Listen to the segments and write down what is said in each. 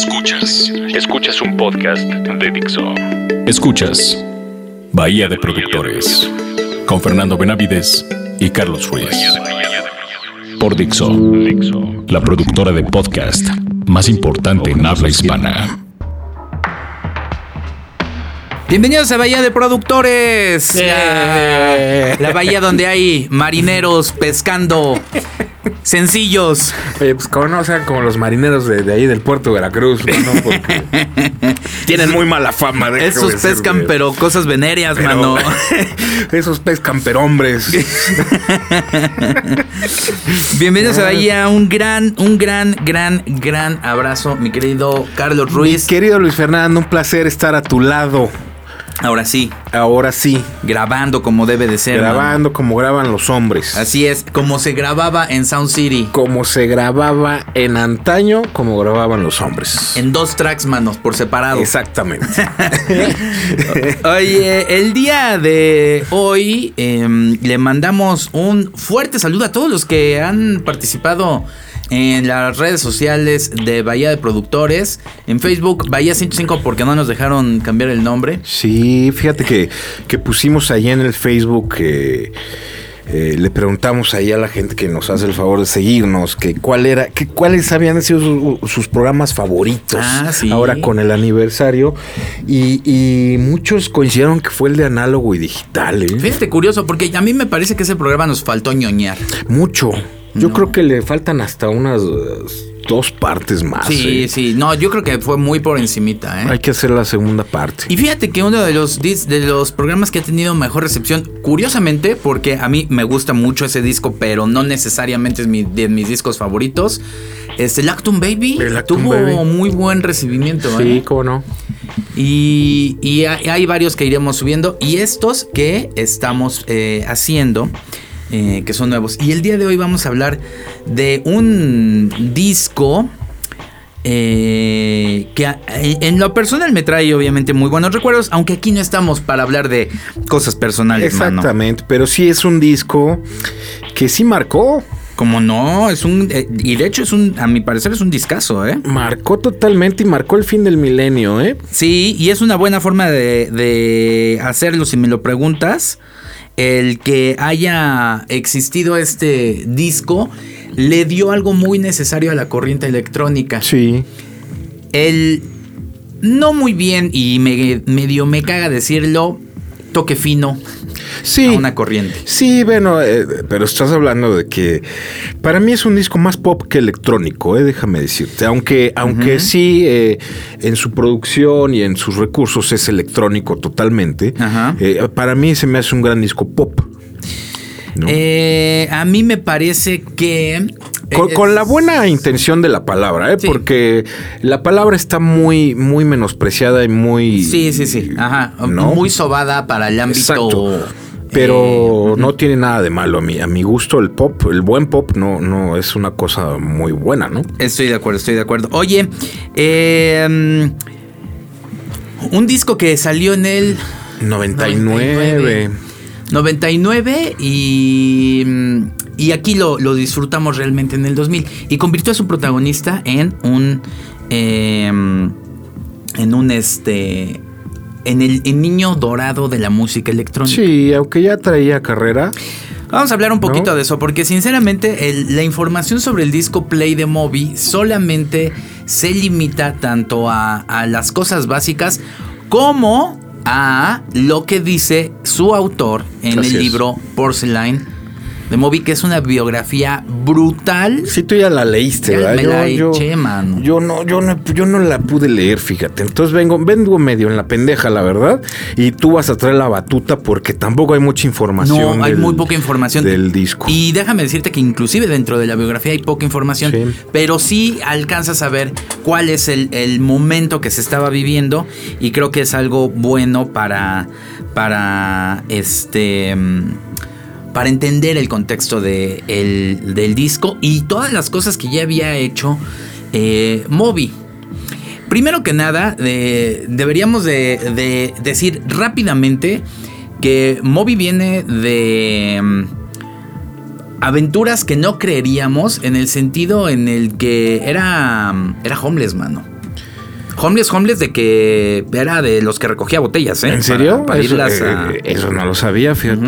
Escuchas. Escuchas un podcast de Dixo. Escuchas Bahía de Productores con Fernando Benavides y Carlos Ruiz. Por Dixo, la productora de podcast más importante en habla hispana. Bienvenidos a Bahía de Productores. La, la bahía donde hay marineros pescando sencillos. Oye, pues como no sean como los marineros de, de ahí del puerto de Veracruz, ¿no? Porque tienen muy mala fama. déjame Esos pescan, pero cosas venéreas, Pero- mano. Esos pescan pero hombres. Bienvenidos a Bahía. Un gran, un gran, gran, gran abrazo, mi querido Carlos Mi Ruiz. querido Luis Fernando, un placer estar a tu lado. Ahora sí, Ahora sí, grabando como debe de ser. grabando como graban los hombres. Así es, como se grababa en Sound City. Como se grababa en antaño, como grababan los hombres. En dos tracks, manos, por separado. Exactamente. Oye, el día de hoy em, le mandamos un fuerte saludo a todos los que han participado en las redes sociales de Bahía de Productores. En Facebook, Bahía 105, porque no nos dejaron cambiar el nombre. Sí, fíjate que, que pusimos ahí en el Facebook que eh, le preguntamos ahí a la gente que nos hace el favor de seguirnos que cuál era, que cuáles habían sido su- sus, programas favoritos Ah, sí. ahora con el aniversario y, y muchos coincidieron que fue el de análogo y digital. ¿eh? Fíjate, curioso, porque a mí me parece que ese programa nos faltó ñoñar. Mucho. Yo No. creo que le faltan hasta unas uh, dos partes más. Sí, ¿eh? sí. No, yo creo que fue muy por encimita, ¿eh? Hay que hacer la segunda parte. Y fíjate que uno de los, de los programas que ha tenido mejor recepción, curiosamente, porque a mí me gusta mucho ese disco, pero no necesariamente es mi, de mis discos favoritos, es el Actum Baby. El Actum tuvo Baby. muy buen recibimiento. Sí, ¿eh? cómo no. Y, y hay, hay varios que iremos subiendo. Y estos que estamos eh, haciendo, eh, que son nuevos. Y el día de hoy vamos a hablar de un disco. eh, que a- en lo personal me trae obviamente muy buenos recuerdos, aunque aquí no estamos para hablar de cosas personales, mano. Exactamente, pero sí es un disco que sí marcó. Como no, es un eh, y de hecho es un a mi parecer es un discazo, ¿eh? Marcó totalmente y marcó el fin del milenio, ¿eh? Sí, y es una buena forma de, de hacerlo si me lo preguntas. El que haya existido este disco le dio algo muy necesario a la corriente electrónica. Sí. El no muy bien y me, medio me caga decirlo, toque fino Sí. a una corriente. Sí, bueno, eh, pero estás hablando de que para mí es un disco más pop que electrónico, eh, déjame decirte. Aunque, aunque sí, eh, en su producción y en sus recursos es electrónico totalmente, para mí se me hace un gran disco pop. ¿no? A mí me parece que... Con, eh, con la buena intención de la palabra, ¿eh? Sí. porque la palabra está muy, muy menospreciada y muy. Sí, sí, sí. Ajá. ¿no? Muy sobada para el ámbito... Exacto. Pero eh, no tiene nada de malo a mí. A mi gusto, el pop, el buen pop, no, no es una cosa muy buena, ¿no? Estoy de acuerdo, estoy de acuerdo. Oye, eh, un disco que salió en el 99. 99 y, mm, y aquí lo, lo disfrutamos realmente en el 2000 y convirtió a su protagonista en un eh, en un este en el, el niño dorado de la música electrónica. Sí, aunque ya traía carrera. Vamos a hablar un poquito ¿No? de eso, porque sinceramente el- la información sobre el disco Play de Moby solamente se limita tanto a, a las cosas básicas como a lo que dice su autor en Así el es. libro Porcelain de Moby, que es una biografía brutal. Sí, tú ya la leíste, Ya ¿verdad? me la eché, mano. Yo no, yo no, yo no la pude leer, fíjate. Entonces vengo, vengo medio en la pendeja, la verdad. Y tú vas a traer la batuta porque tampoco hay mucha información. No, hay del- muy poca información. Del disco. Y déjame decirte que inclusive dentro de la biografía hay poca información, Sí. pero sí alcanzas a ver cuál es el, el momento que se estaba viviendo y creo que es algo bueno para, para este... Para entender el contexto de el- del disco y todas las cosas que ya había hecho eh, Moby. Primero que nada, eh, deberíamos de, de decir rápidamente que Moby viene de mm, aventuras que no creeríamos en el sentido en el que era, mm, era homeless, mano. Homeless, homeless de que era de los que recogía botellas, ¿eh? ¿En serio? Para, eso, irlas eh, a- eso no lo sabía, fíjate.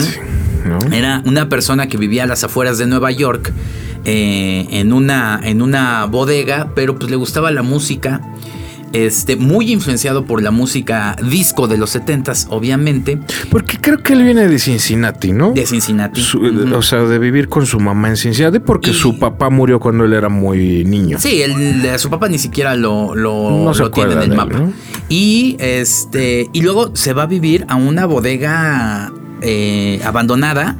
¿No? Era una persona que vivía a las afueras de Nueva York eh, en, una, en una bodega, pero pues le gustaba la música. Este, muy influenciado por la música disco de los 70s, obviamente, Porque creo que él viene de Cincinnati, ¿no? de Cincinnati. Su-. O sea, de vivir con su mamá en Cincinnati porque Y- su papá murió cuando él era muy niño. Sí, él- su papá ni siquiera lo, lo, No se lo tiene en el él, mapa. ¿no? Y este. Y luego se va a vivir a una bodega eh, abandonada.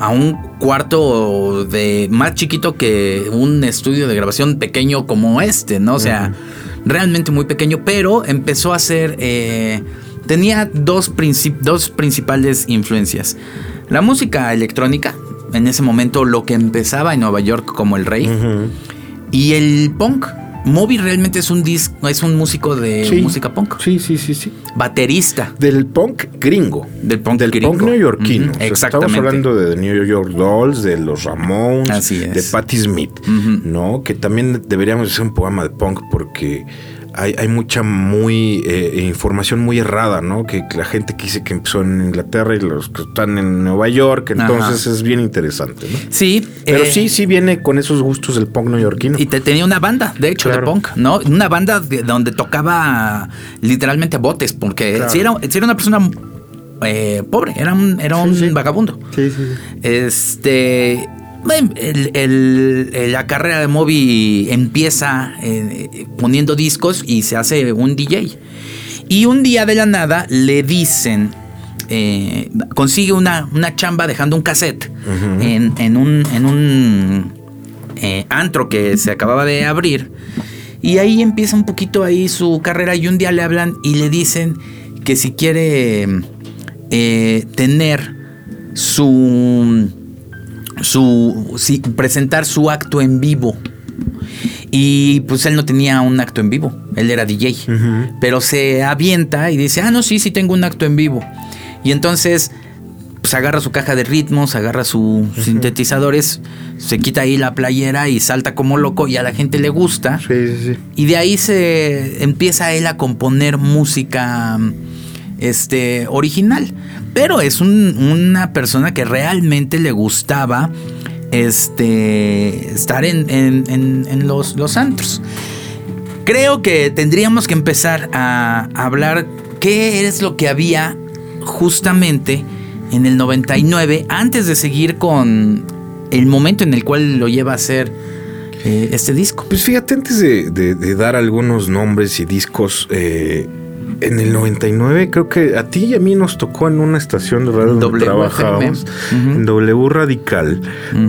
A un cuarto de más chiquito que un estudio de grabación pequeño como este, ¿no? O sea, realmente muy pequeño, pero empezó a ser. eh, tenía dos, princip- dos principales influencias. La música electrónica, en ese momento lo que empezaba en Nueva York como el rey, y el punk. Moby realmente es un disco, es un músico de Sí. música punk. Sí, sí, sí, sí. Baterista Del punk gringo. del punk Del gringo. punk neoyorquino. O sea, Exactamente. Estamos hablando de The New York Dolls, de los Ramones, Así es. de Patti Smith. ¿no? Que también deberíamos hacer un programa de punk porque hay, hay mucha muy eh, información muy errada, ¿no? Que la gente que dice que empezó en Inglaterra y los que están en Nueva York, entonces es bien interesante, ¿no? Sí. Pero eh, sí, sí viene con esos gustos del punk neoyorquino. Y te- tenía una banda, de hecho, Claro. de punk, ¿no? Una banda de- donde tocaba literalmente botes, porque Claro. si, era, si era una persona eh, pobre, era un, era un sí. vagabundo. Sí, sí, sí. Este. El- la carrera de Moby empieza eh, poniendo discos y se hace un DJ. Y un día de la nada le dicen. eh, consigue una, una chamba dejando un cassette en, en un, en un eh, antro que se acababa de abrir. Y ahí empieza un poquito ahí su carrera. Y un día le hablan y le dicen que si quiere eh, tener su su sí, presentar su acto en vivo. Y pues él no tenía un acto en vivo, él era DJ. Pero se avienta y dice, ah, no, sí, sí tengo un acto en vivo. Y entonces, pues agarra su caja de ritmos, agarra sus sintetizadores, se quita ahí la playera y salta como loco y a la gente le gusta. Sí, sí, sí. Y de ahí se empieza él a componer música este, original. Pero es un- una persona que realmente le gustaba este, estar en, en- en- los, los antros. Creo que tendríamos que empezar a hablar qué es lo que había justamente en el 99 antes de seguir con el momento en el cual lo lleva a hacer eh, este disco. Pues fíjate, antes de dar algunos nombres y discos, eh, en el 99 creo que a ti y a mí nos tocó en una estación de radio donde W trabajábamos, en W Radical,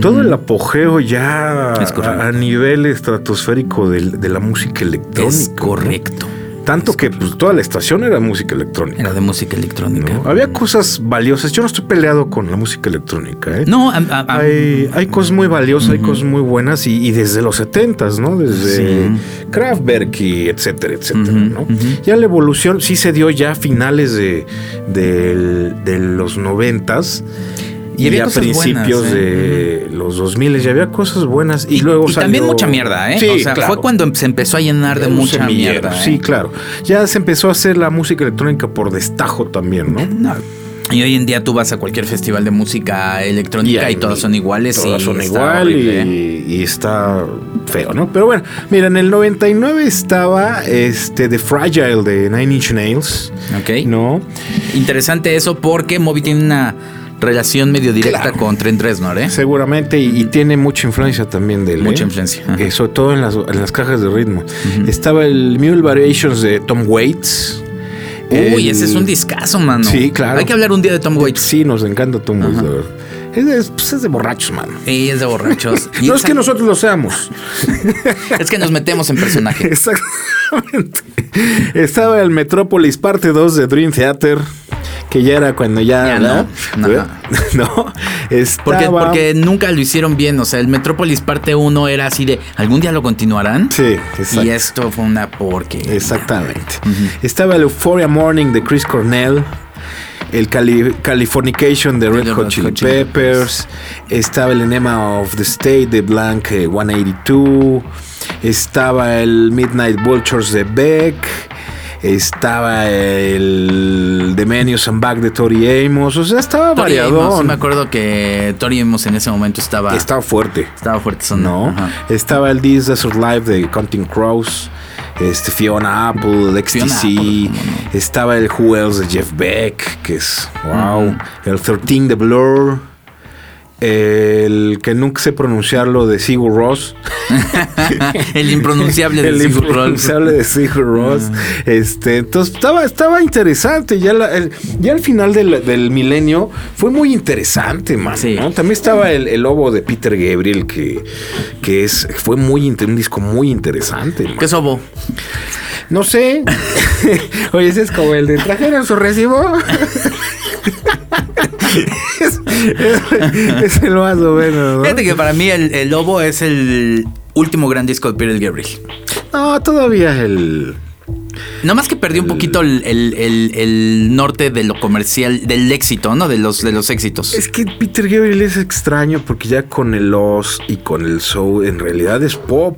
todo el apogeo ya correcto. a, a nivel estratosférico de, la música electrónica. Es ¿no? Tanto que pues, toda la estación era música electrónica. Era de música electrónica. ¿no? Había cosas valiosas. Yo no estoy peleado con la música electrónica. ¿eh? No, a- a- Hay, hay cosas muy valiosas, hay cosas muy buenas y, y desde los 70s, ¿no? Desde Sí. Kraftwerk y etcétera, etcétera, ¿no? Ya la evolución sí se dio ya a finales de, del- de los 90s Y y, había a cosas principios buenas, ¿eh? de los 2000 ya había cosas buenas y, y, luego y también mucha mierda, ¿eh? Sí, o sea, claro. fue cuando se empezó a llenar de mucha semillero, mierda. ¿eh? Sí, claro. Ya se empezó a hacer la música electrónica por destajo también, ¿no? No. Y hoy en día tú vas a cualquier festival de música electrónica y, ahí todas son iguales. Todas y son igual ¿eh? y, y está feo, ¿no? Pero bueno, mira, en el 99 estaba este The Fragile de Nine Inch Nails, Ok. ¿no? Interesante eso porque Moby tiene una relación medio directa Claro. con Trent Reznor, ¿eh? Seguramente, y, y tiene mucha influencia también de él. Mucha ¿eh? influencia. Eh, sobre todo en las, en las cajas de ritmo. Estaba el Mule Variations de Tom Waits. Uy, El- ese es un discazo, mano. Sí, claro. Hay que hablar un día de Tom Waits. Sí, nos encanta Tom Waits, la verdad. Es de, pues es de borrachos, mano. Y es de borrachos. Y No es que nosotros lo seamos. es que nos metemos en personaje. Exactamente. Estaba el Metrópolis parte 2 de Dream Theater, que ya era cuando ya... Ya no. No. No. Estaba... Porque, porque nunca lo hicieron bien. O sea, el Metrópolis parte 1 era así de ¿algún día lo continuarán? Sí, exacto. Y esto fue una porquería. Exactamente. Estaba el Euphoria Morning de Chris Cornell. El Cali- Californication de Red Hot Chili Peppers. Estaba el Enema of the State de Blank eh, 182. estaba el Midnight Vultures de Beck, estaba el The Menus and Back de Tori Amos, o sea, estaba variado. me acuerdo que Tori Amos en ese momento estaba... Estaba fuerte. Estaba fuerte, ¿no? Estaba el This Desert Life de Counting Crows este, Fiona Apple, el XTC, estaba el Who Else de Jeff Beck, que es wow, el 13 de Blur el que nunca sé pronunciarlo de Sigur Ross. el impronunciable de el impronunciable de Sigur Ross. Ah. Este, entonces estaba, estaba interesante. Ya, ya al final del, milenio fue muy interesante, man. También estaba el, lobo de Peter Gabriel, que, que es, fue muy un disco muy interesante. ¿Qué es lobo? No sé. Oye, ese es como el de trajeron su recibo. es, el más o menos. Fíjate que para mí el, Lobo es el último gran disco de Peter Gabriel. No, todavía el. Nada más que perdió un poquito el, norte de lo comercial, del éxito, ¿no? De los, de los éxitos. Es que Peter Gabriel es extraño porque ya con el Lost y con el Soul en realidad es pop.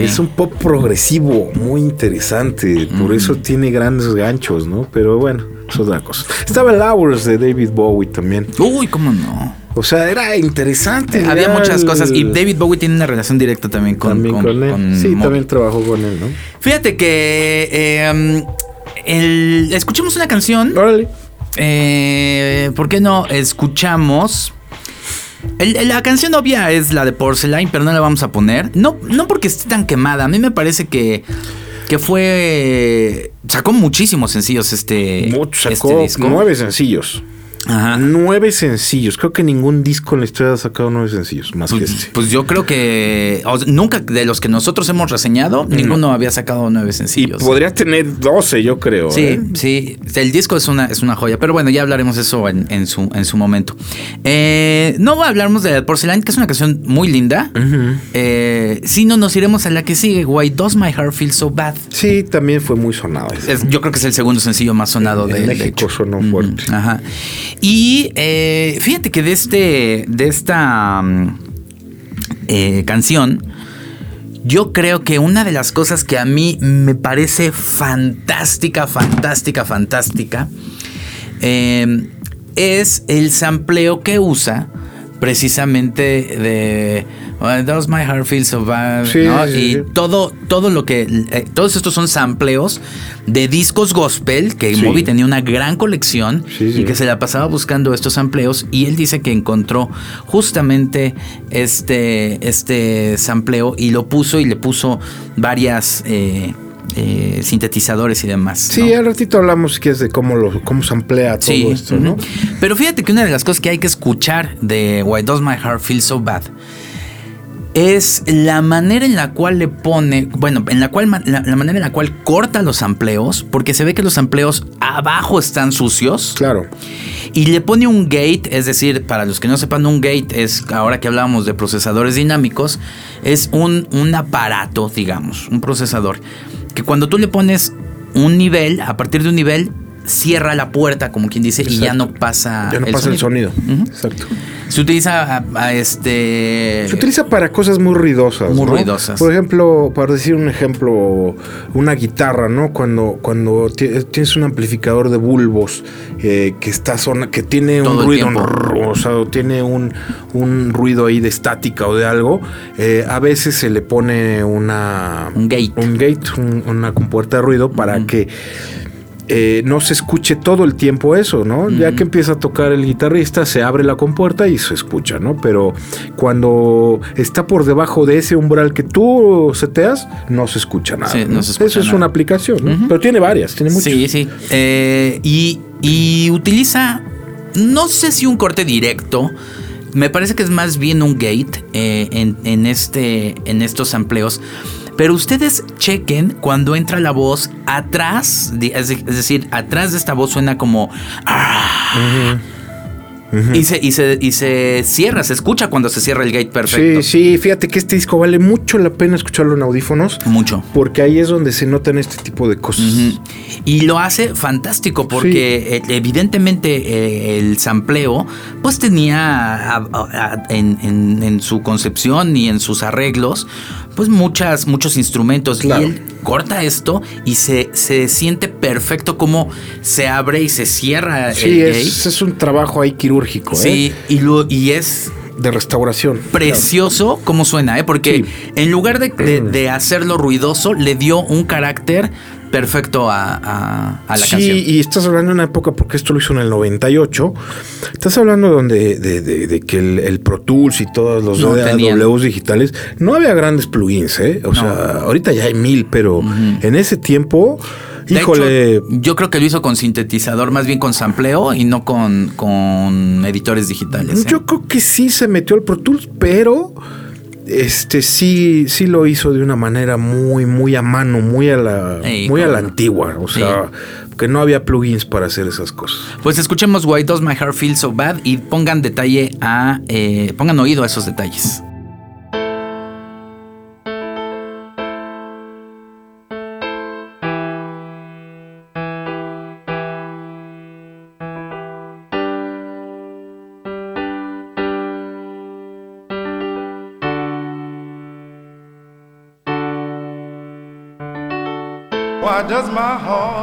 Es un pop progresivo, muy interesante. Por eso tiene grandes ganchos, ¿no? Pero bueno, es otra cosa. Estaba el Hours de David Bowie también. Uy, ¿cómo no? O sea, era interesante. Había muchas cosas. Y David Bowie tiene una relación directa también con, él. sí, también trabajó con él, ¿no? Fíjate que eh, el, escuchemos una canción. Órale. Eh, ¿Por qué no escuchamos? la canción obvia es la de Porcelain, pero no la vamos a poner. No, no porque esté tan quemada. A mí me parece que, que fue. Sacó muchísimos sencillos este. Mucho, sacó este nueve sencillos. Ajá. Nueve sencillos. Creo que ningún disco en la historia ha sacado nueve sencillos, más pues, que este. Pues yo creo que nunca de los que nosotros hemos reseñado, ninguno había sacado nueve sencillos. Y podría tener doce, yo creo. Sí, ¿eh? sí. El disco es una, es una joya. Pero bueno, ya hablaremos de eso en, su, en su momento. Eh, no hablaremos de Porcelain, que es una canción muy linda. Eh, si no, nos iremos a la que sigue. Why Does My Heart Feel So Bad? Sí, también fue muy sonado. yo creo que es el segundo sencillo más sonado de, México. sonó fuerte. Ajá. Y eh, fíjate que de este. de esta mm, eh, canción. Yo creo que una de las cosas que a mí me parece fantástica, fantástica, fantástica. Eh, es el sampleo que usa precisamente de Does My Heart Feel So Bad y todo todo lo que eh, todos estos son sampleos de discos gospel que Moby tenía una gran colección y que se la pasaba buscando estos sampleos y él dice que encontró justamente este este sampleo y lo puso y le puso varias eh, eh, sintetizadores y demás. Sí, al ratito hablamos que es de cómo lo, cómo se emplea todo esto, ¿no? Pero fíjate que una de las cosas que hay que escuchar de Why Does My Heart Feel So Bad es la manera en la cual le pone, bueno, en la cual la, manera en la cual corta los amplios, porque se ve que los amplios abajo están sucios. Claro. Y le pone un gate, es decir, para los que no sepan, un gate es, ahora que hablábamos de procesadores dinámicos, es un, un aparato, digamos, un procesador que cuando tú le pones un nivel, a partir de un nivel, cierra la puerta, como quien dice, y ya no pasa, ya no pasa el sonido. Exacto. Se utiliza a, este. Se utiliza para cosas muy ruidosas. Muy ruidosas. Por ejemplo, para decir un ejemplo, una guitarra, ¿no? Cuando, cuando tienes un amplificador de bulbos eh, que está zona, que tiene un ruido, o sea, tiene un, un, ruido ahí de estática o de algo, eh, a veces se le pone una. Un gate. Un gate, una compuerta de ruido para que eh, no se escuche todo el tiempo eso, ¿no? Ya que empieza a tocar el guitarrista, se abre la compuerta y se escucha, ¿no? Pero cuando está por debajo de ese umbral que tú seteas, no se escucha nada. Eso es una aplicación, ¿no? Pero tiene varias, tiene muchas. Sí, sí. Eh, y, utiliza, no sé si un corte directo. Me parece que es más bien un gate eh, en, en, este, en estos amplios pero ustedes chequen cuando entra la voz atrás, es decir, atrás de esta voz suena como... Ah, y, se, y, se, y se cierra, se escucha cuando se cierra el gate perfecto. Sí, sí, fíjate que este disco vale mucho la pena escucharlo en audífonos. Mucho. Porque ahí es donde se notan este tipo de cosas. Y lo hace fantástico porque eh, evidentemente eh, el sampleo pues tenía en, en, su concepción y en sus arreglos pues muchas, muchos instrumentos. Claro. Y él corta esto y se, se siente perfecto como se abre y se cierra Sí, el es, es un trabajo ahí quirúrgico. ¿eh? Sí, y, lo, y es De restauración. precioso como suena, ¿eh? Porque Sí. en lugar de, de- de hacerlo ruidoso, le dio un carácter perfecto a, a- a la sí, canción. y estás hablando de una época, porque esto lo hizo en el 98. Estás hablando donde de, de- de que el, el Pro Tools y todos los No digitales, no había grandes plugins, ¿eh? O sea, ahorita ya hay mil, pero en ese tiempo, De híjole, hecho, yo creo que lo hizo con sintetizador, más bien con sampleo y no con, con editores digitales. ¿eh? yo creo que sí se metió al Pro Tools, pero este sí, sí lo hizo de una manera muy, muy a mano, muy a la, muy a la antigua. O sea, que no había plugins para hacer esas cosas. Pues escuchemos Why Does My Heart Feel So Bad y pongan detalle a. eh, pongan oído a esos detalles. My heart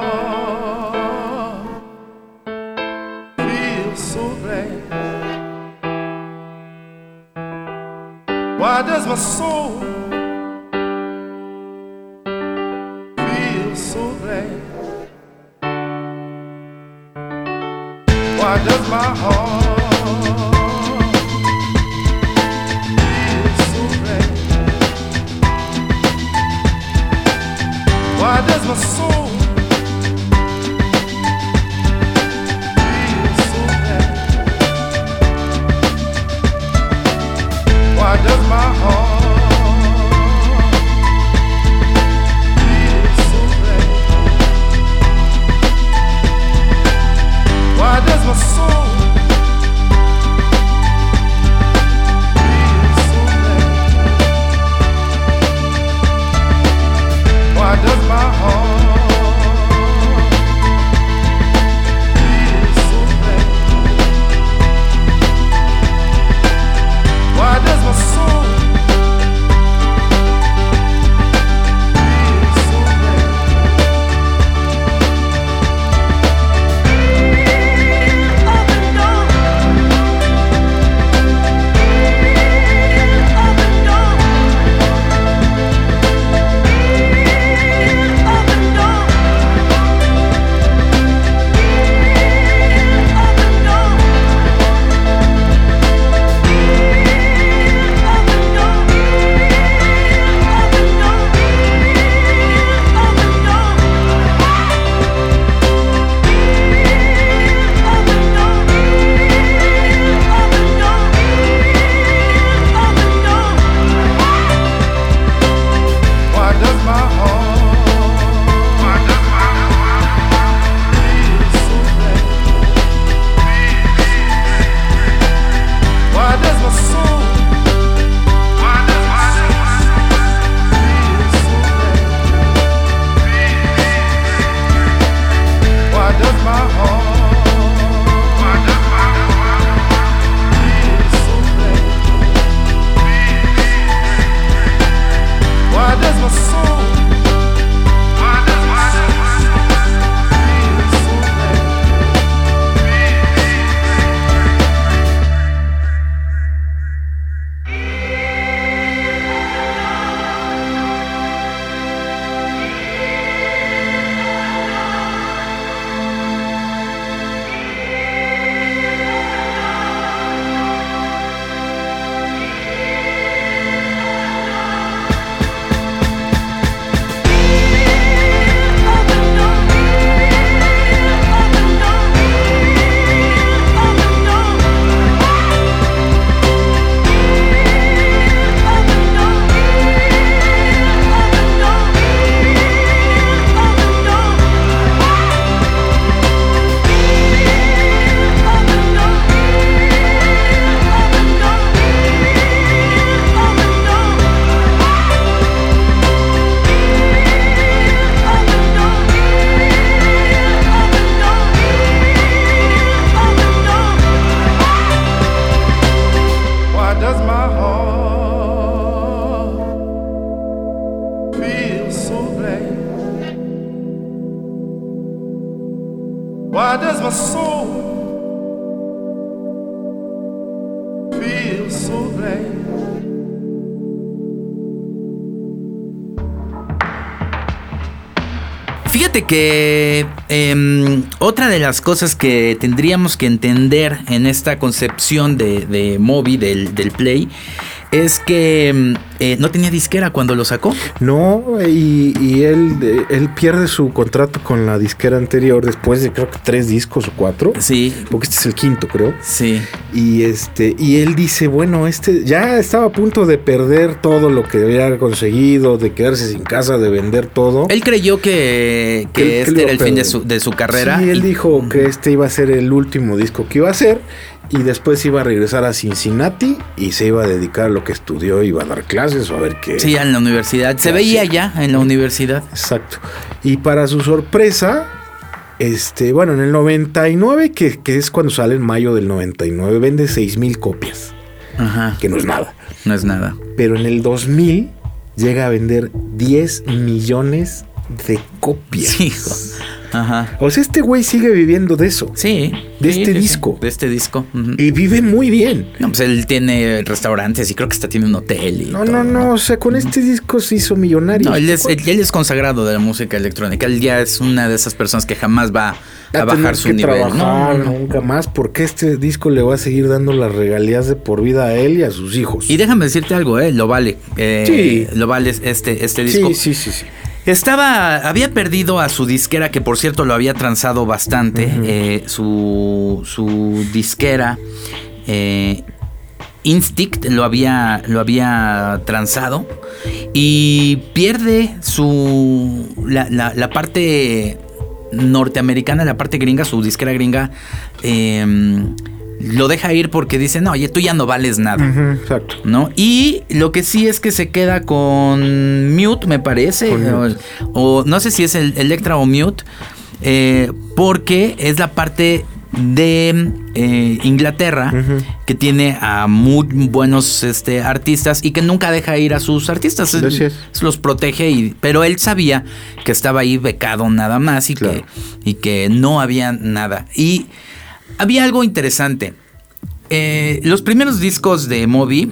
Em, otra de las cosas que tendríamos que entender en esta concepción de, de Moby, del Play, es que em, eh, no tenía disquera cuando lo sacó. No, y, y él, eh, él pierde su contrato con la disquera anterior después de creo que tres discos o cuatro. Sí, Porque este es el quinto, creo. sí. Y este, y él dice, bueno, este ya estaba a punto de perder todo lo que había conseguido, de quedarse sin casa, de vender todo. Él creyó que, que este era el fin de su, de su carrera. Sí, él y- dijo que este iba a ser el último disco que iba a hacer y después iba a regresar a Cincinnati y se iba a dedicar a lo que estudió, iba a dar clases o a ver qué. Sí, en la universidad. Se veía ya en la universidad. Exacto. Y para su sorpresa, este, bueno, en el 99, que, que es cuando sale en mayo del 99, vende 6 mil copias, Ajá. que no es nada. No es nada. Pero en el 2000 llega a vender 10 millones de copias. Sí, hijo. Ajá. O sea, este güey sigue viviendo de eso. Sí. De sí, este sí, disco. De este disco. Y vive muy bien. No, pues él tiene restaurantes y creo que hasta tiene un hotel. Y No, todo, no, no. O sea, con este disco se hizo millonario. No, él es, él, él es consagrado de la música electrónica. Él ya es una de esas personas que jamás va a, bajar su que nivel. Trabajar no, no. nunca más porque este disco le va a seguir dando las regalías de por vida a él y a sus hijos. Y déjame decirte algo, ¿eh? Lo vale. Eh, Sí. Lo vale este, este disco. sí, sí, sí, sí. Estaba, había perdido a su disquera, que por cierto lo había transado bastante. eh, su, su disquera, eh, Instinct, lo había, lo había transado. Y pierde su. La, la- la parte norteamericana, la parte gringa, su disquera gringa. eh, lo deja ir porque dice: No, oye, tú ya no vales nada. Exacto. ¿no? Y lo que sí es que se queda con Mute, me parece. O, no sé si es el Electra o Mute. eh, porque es la parte de eh, Inglaterra que tiene a muy buenos este, artistas y que nunca deja ir a sus artistas. Así es. Los protege, y, pero él sabía que estaba ahí becado nada más y, Claro. que, y que no había nada. Y había algo interesante. Eh, los primeros discos de Moby,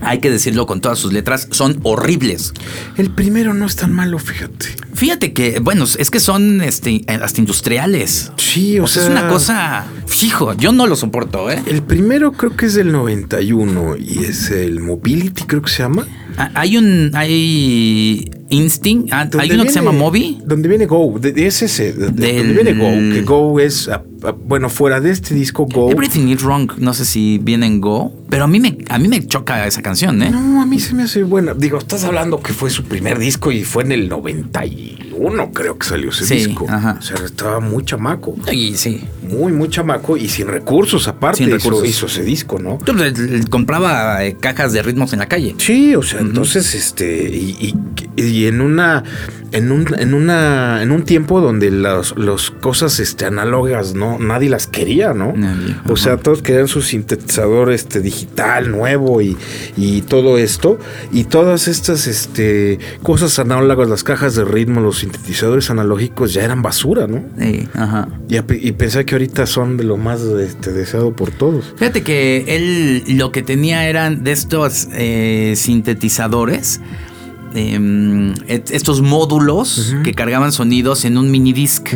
hay que decirlo con todas sus letras, son horribles. El primero no es tan malo, fíjate. Fíjate que, bueno, es que son este, hasta industriales. Sí, o, O sea, sea, es una cosa, fijo, yo no lo soporto, ¿eh? El primero creo que es del 91 y es el Mobility, creo que se llama. Ah, Hay un, hay Instinct, ah, hay uno que se llama Moby. Donde viene Go, de, es ese, de- de- Del- donde viene Go, que Go es, ah, bueno, fuera de este disco Go. Everything is Wrong, no sé si viene en Go, pero a mí me, a mí me choca esa canción, ¿eh? No, a mí se me hace buena. Digo, estás hablando que fue su primer disco y fue en el 91, creo que salió ese Sí, disco. ajá. O sea, estaba muy chamaco. Y sí. Muy, muy chamaco y sin recursos aparte Sin hizo- recursos. Hizo, ese disco, ¿no? Eh, compraba eh, cajas de ritmos en la calle. Sí, o sea, entonces, este, y, y- y en una, en un, en una, en un tiempo donde las, las cosas, este, análogas, no, nadie las quería, ¿no? Nadie, O sea, todos querían su sintetizador, este, digital, nuevo y, y todo esto, y todas estas, este, cosas análogas, las cajas de ritmo, los sintetizadores analógicos ya eran basura, ¿no? Sí, ajá. Y, y pensé que ahorita son de lo más, este, deseado por todos. Fíjate que él lo que tenía eran de estos eh, sintetizadores, em, estos módulos que cargaban sonidos en un minidisc.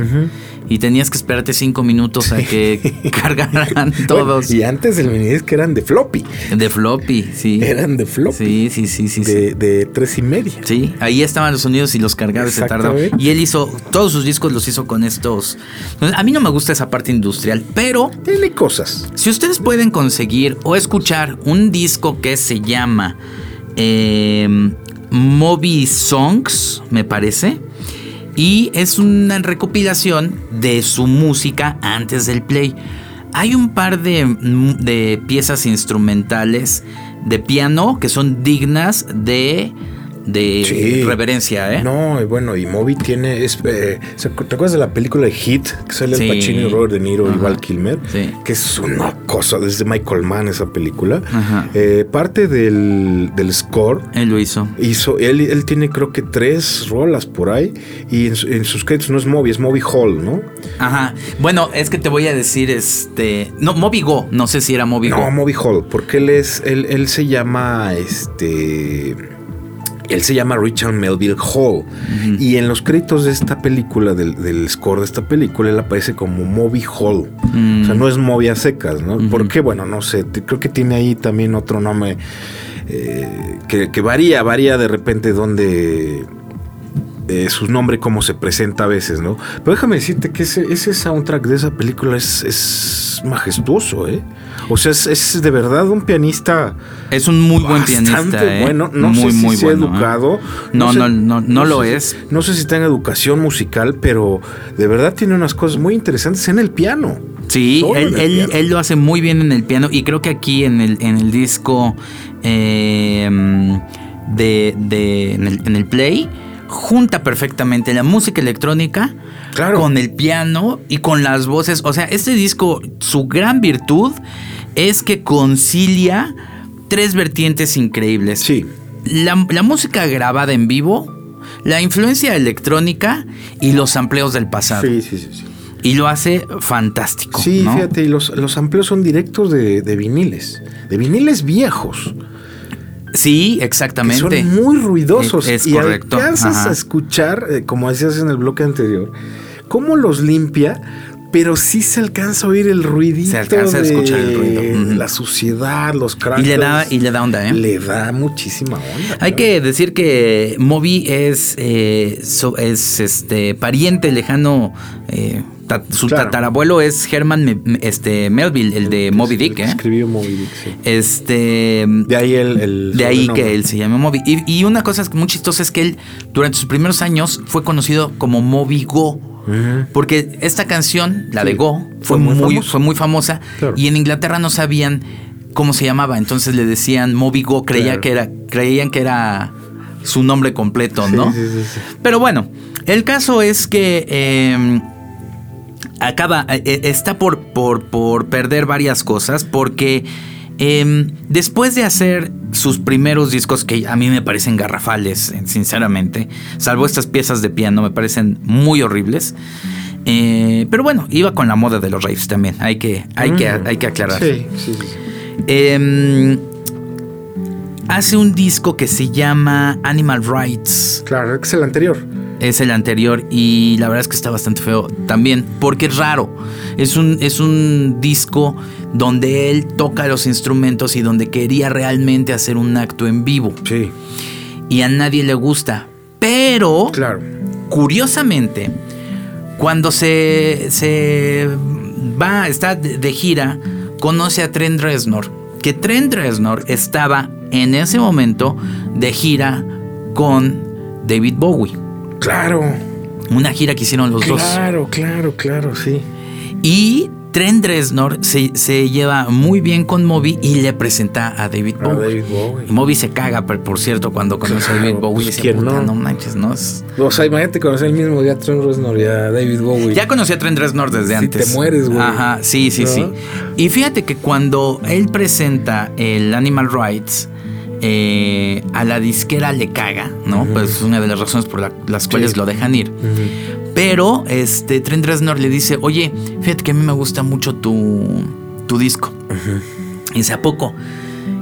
Y tenías que esperarte cinco minutos a que cargaran todos. Bueno, y antes del minidisc eran de floppy. De floppy, sí. Eran de floppy. Sí, sí, sí, sí. sí. de, tres y media. Sí, ahí estaban los sonidos y los cargaba se tardaba. Y él hizo, todos sus discos los hizo con estos. A mí no me gusta esa parte industrial, pero Tiene cosas. si ustedes pueden conseguir o escuchar un disco que se llama eh, Moby Songs, me parece, y es una recopilación de su música antes del play. Hay un par de, de piezas instrumentales de piano que son dignas de de Sí. reverencia, ¿eh? No, y bueno, y Moby tiene. es, eh, ¿se acu- ¿Te acuerdas de la película de Hit? Que sale Sí. el Pacino y Robert De Niro y. Val Kilmer. Sí. Que es una cosa, desde Michael Mann esa película. Ajá. Eh, parte del, del score. Él lo hizo. Hizo, él, él tiene creo que tres rolas por ahí y en, su- en sus créditos no es Moby, es Moby Hall, ¿no? Ajá. Bueno, es que te voy a decir, este. No, Moby Go. No sé si era Moby No, Go. Moby Hall, porque él es, él, él se llama, este, él se llama Richard Melville Hall. Y en los créditos de esta película, del, del score de esta película, él aparece como Moby Hall. Mm. O sea, no es Moby a secas, ¿no? ¿Por qué? Bueno, no sé, creo que tiene ahí también otro nombre eh, que, que varía, varía de repente donde... eh, su nombre como se presenta a veces, ¿no? Pero déjame decirte que ese, ese soundtrack de esa película es, es majestuoso, ¿eh? O sea, es, es de verdad un pianista Es un muy buen pianista. ¿eh? bueno. No muy, sé si muy sea bueno, ¿eh? educado. No, sé- no, no, no lo sé es. no sé si tenga educación musical, pero de verdad tiene unas cosas muy interesantes en el piano. Sí, él, en el él- piano. él lo hace muy bien en el piano y creo que aquí en el, en el disco eh, de, de- en, el, en el play junta perfectamente la música electrónica Claro. con el piano y con las voces. O sea, este disco, su gran virtud es que concilia tres vertientes increíbles. Sí. La, la música grabada en vivo, la influencia electrónica y los amplios del pasado. Sí, sí, sí. Sí, Y lo hace fantástico. Sí, ¿no? fíjate, y los, los amplios son directos de, de viniles. De viniles viejos. Sí, Que exactamente. son muy ruidosos. Es- es y correcto, alcanzas ajá. a escuchar, eh, como decías en el bloque anterior, cómo los limpia, pero sí se alcanza a oír el ruidito. Se alcanza a de escuchar el ruido. La suciedad, los Y crackles. le da, y le da onda, ¿eh? Le da muchísima onda. Hay claro. que decir que Moby es, eh, so- es este pariente lejano. eh, ta- su Claro. tatarabuelo es Herman este, Melville, el de Moby Dick, ¿eh? Escribió Moby Dick, sí. Este. De ahí el. el De ahí que él se llama Moby. Y, y una cosa muy chistosa es que él, durante sus primeros años, fue conocido como Moby Go. Porque esta canción, la Sí, de Go, fue fue, muy fue muy famosa. Claro. Y en Inglaterra no sabían cómo se llamaba. Entonces le decían Moby Go, creía Claro. que era, creían que era su nombre completo, ¿no? Sí, sí, sí, sí. Pero bueno, el caso es que eh, acaba, eh, está por, por, por perder varias cosas porque eh, después de hacer sus primeros discos que a mí me parecen garrafales, eh, sinceramente, salvo estas piezas de piano, me parecen muy horribles. eh, pero bueno, iba con la moda de los raves también, hay que, hay que, Mm. hay que aclarar. Sí, sí, sí. Eh, hace un disco que se llama Animal Rights. Claro, es el anterior. Es el anterior y la verdad es que está bastante feo también porque es raro. Es un, es un disco donde él toca los instrumentos y donde quería realmente hacer un acto en vivo Sí, y a nadie le gusta. Pero, claro. curiosamente, cuando se, se va, está de, gira, conoce a Trent Reznor. Que Trent Reznor estaba en ese momento de gira con David Bowie. Claro. Una gira que hicieron los dos. Claro, claro, claro, sí. Y Trent Reznor se, se lleva muy bien con Moby y le presenta a David A Bowie. David Bowie. Y Moby se caga, por, por cierto, cuando conoce a David Bowie. pues, dice, ¿quién "Puta, no?" no manches, ¿no? Es- O sea, imagínate conocer el mismo día a Trent Reznor y a David Bowie. Ya conocí a Trent Reznor desde Si antes. te mueres, güey. Ajá, sí, sí, ¿No? sí. Y fíjate que cuando él presenta el Animal Rights, eh, a la disquera le caga, ¿no? Pues es una de las razones por la- las cuales lo dejan ir. Pero este Trent Reznor le dice, oye, fíjate que a mí me gusta mucho tu, tu disco. Y dice, ¿a poco?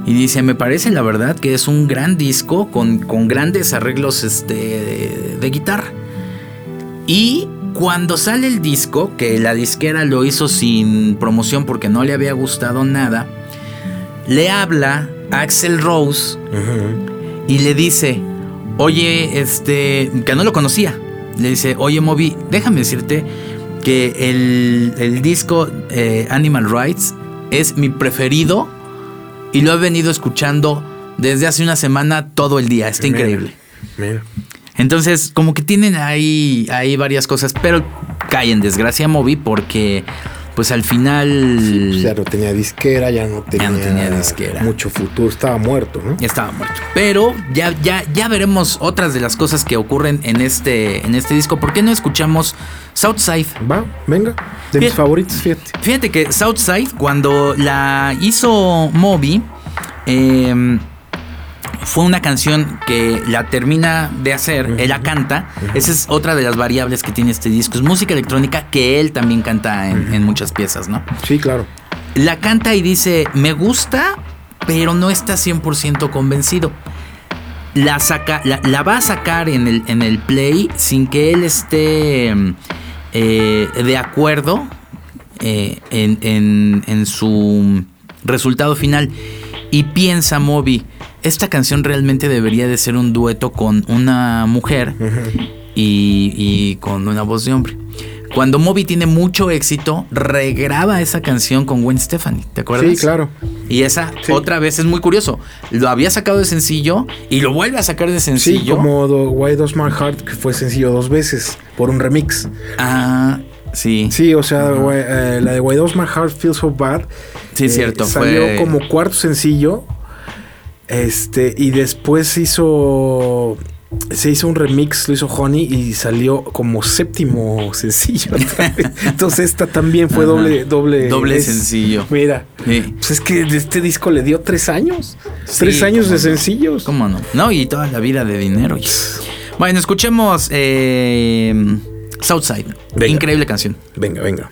Y dice, me parece la verdad que es un gran disco con, con grandes arreglos este, de, de guitarra. Y cuando sale el disco, que la disquera lo hizo sin promoción porque no le había gustado nada, le habla a Axel Rose y le dice, oye, este, que no lo conocía. Le dice, oye, Moby, déjame decirte que el, el disco eh, Animal Rights es mi preferido y lo he venido escuchando desde hace una semana todo el día. Está Mira, increíble. Mira. Entonces, como que tienen ahí, ahí varias cosas, pero cae en desgracia Moby porque pues al final Pues ya no tenía disquera, ya no tenía, no tenía disquera. mucho futuro, estaba muerto, ¿no? ya estaba muerto. Pero ya, ya, ya veremos otras de las cosas que ocurren en este, en este disco. ¿Por qué no escuchamos Southside? Va, venga, de mis favoritos, fíjate. Fíjate que Southside, cuando la hizo Moby, eh, fue una canción que la termina de hacer, él la canta. Esa es otra de las variables que tiene este disco. Es música electrónica que él también canta en, en muchas piezas, ¿no? Sí, claro. La canta y dice, me gusta, pero no está 100% convencido. La, saca, la, la va a sacar en el, en el play sin que él esté eh, de acuerdo eh, en, en- en su resultado final. Y piensa Moby, esta canción realmente debería de ser un dueto con una mujer y, y con una voz de hombre. Cuando Moby tiene mucho éxito, regraba esa canción con Gwen Stefani, ¿te acuerdas? Sí, claro. Y esa Sí. otra vez es muy curioso. Lo había sacado de sencillo y lo vuelve a sacar de Sí, sencillo. como The Why Does My Heart, que fue sencillo dos veces por un remix. Ah, sí. Sí, o sea, eh, la de Why Does My Heart Feel So Bad. Sí, eh, cierto, Salió fue- como cuarto sencillo. Este, y después hizo. Se hizo un remix, lo hizo Honey y salió como séptimo sencillo. Entonces esta también fue Ajá. doble, doble. Doble es- sencillo. Mira, Sí. pues es que este disco le dio tres años. Sí, tres años de no. sencillos. ¿Cómo no? No, y toda la vida de dinero. Bueno, escuchemos eh, Southside. Venga. Increíble canción. Venga, venga.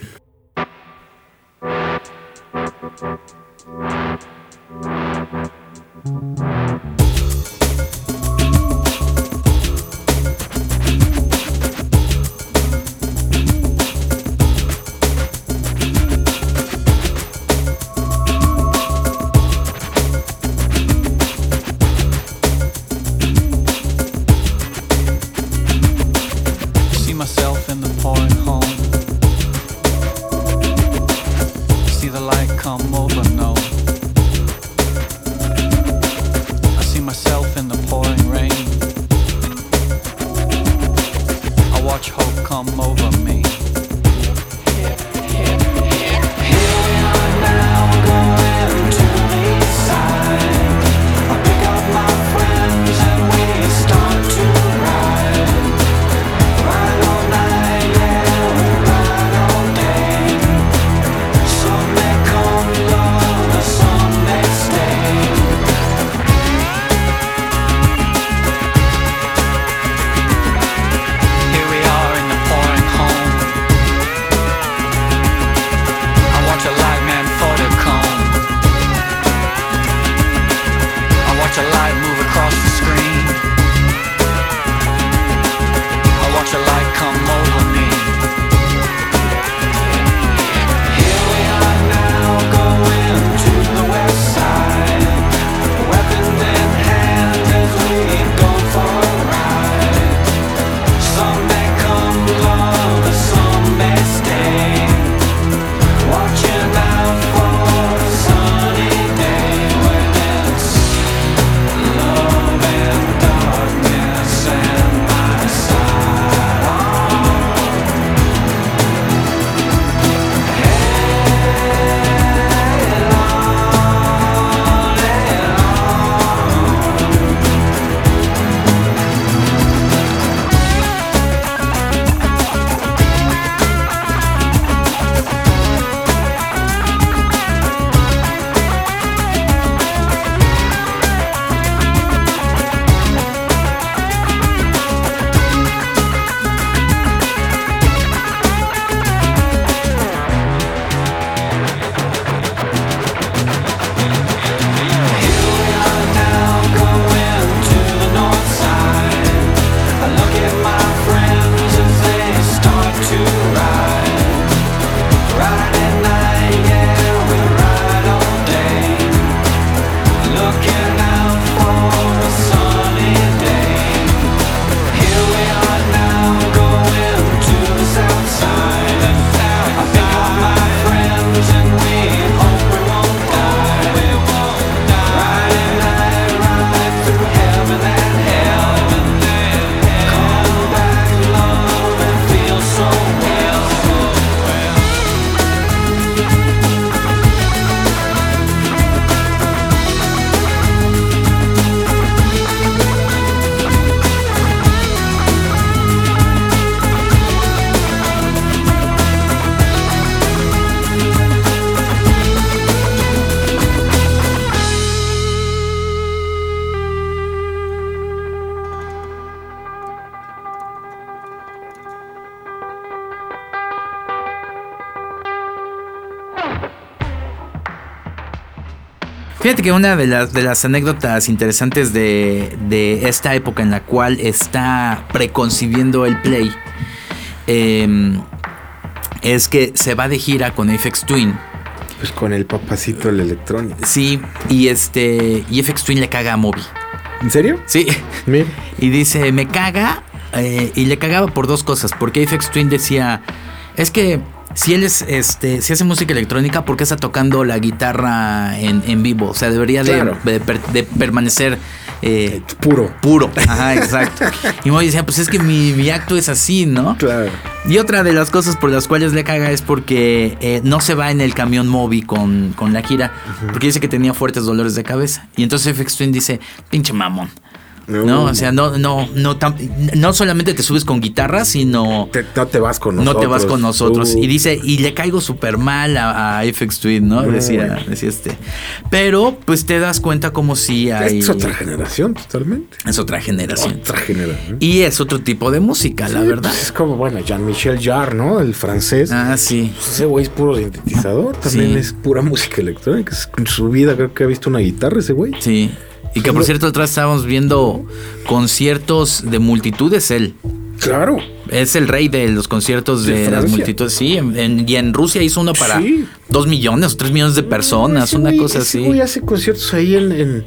Fíjate que una de las, de las anécdotas interesantes de, de esta época en la cual está preconcibiendo el Play eh, es que se va de gira con Apex Twin. Pues con el papacito el electrónico. Sí, y este. Y FX Twin le caga a Moby. ¿En serio? Sí. Mira. Y dice, me caga. eh, y le cagaba por dos cosas. Porque FX Twin decía. Es que si él es este. Si hace música electrónica, ¿por qué está tocando la guitarra en, en vivo? O sea, debería de, Claro. de per- de permanecer. eh, Puro. puro. Ajá, exacto. Y Moby decía, pues es que mi, mi acto es así, ¿no? Claro. Y otra de las cosas por las cuales le caga es porque eh, no se va en el camión Moby con, con la gira, porque dice que tenía fuertes dolores de cabeza. Y entonces FX Twin dice, pinche mamón. No. No, o sea, no, no, no, tam- no solamente te subes con guitarra, sino Te- no te vas con no nosotros. te vas con nosotros. Uh, Y dice, y le caigo súper mal a, a FX Twin, ¿no? Decía, decía este. Pero, pues te das cuenta como si hay. Es otra generación, totalmente. es otra generación. Otra generación. Y es otro tipo de música, la verdad. pues es como, bueno, Jean-Michel Jarre, ¿no? El francés. Ah, sí. Pues ese güey es puro sintetizador. También Sí. es pura música electrónica. En su vida creo que ha visto una guitarra ese güey. Sí. Y que por cierto, atrás estábamos viendo conciertos de multitudes. Él Claro. es el rey de los conciertos De de, las multitudes. Sí, en- en- y en Rusia hizo uno para Sí. dos millones o tres millones de personas, una cosa así. hace conciertos ahí en, en,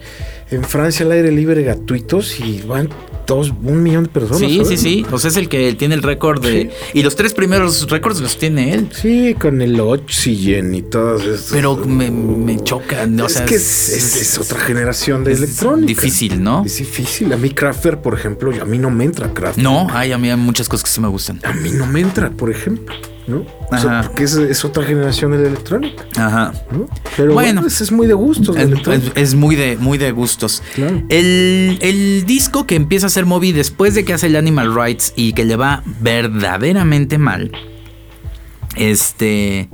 en Francia al aire libre gratuitos y van dos, un millón de personas. Sí, ¿sabes? sí, sí. O sea, es el que tiene el récord de. Y los tres primeros récords los tiene él. Sí, con el Oxygen y todas estas. Pero me, me choca. O es sea, que es, es- es otra generación de es electrónica. difícil, ¿no? Es difícil. A mí Crafter, por ejemplo, a mí no me entra Crafter. No, hay a mí hay muchas cosas que sí me gustan. A mí no me entra, por ejemplo. ¿No? O sea, porque es, es otra generación de la electrónica. Ajá. ¿no? Pero Bueno. bueno, es, es muy de gustos. Es, es- muy de muy de gustos. Claro. El, el disco que empieza a hacer Moby después de que hace el Animal Rights y que le va verdaderamente mal. Este.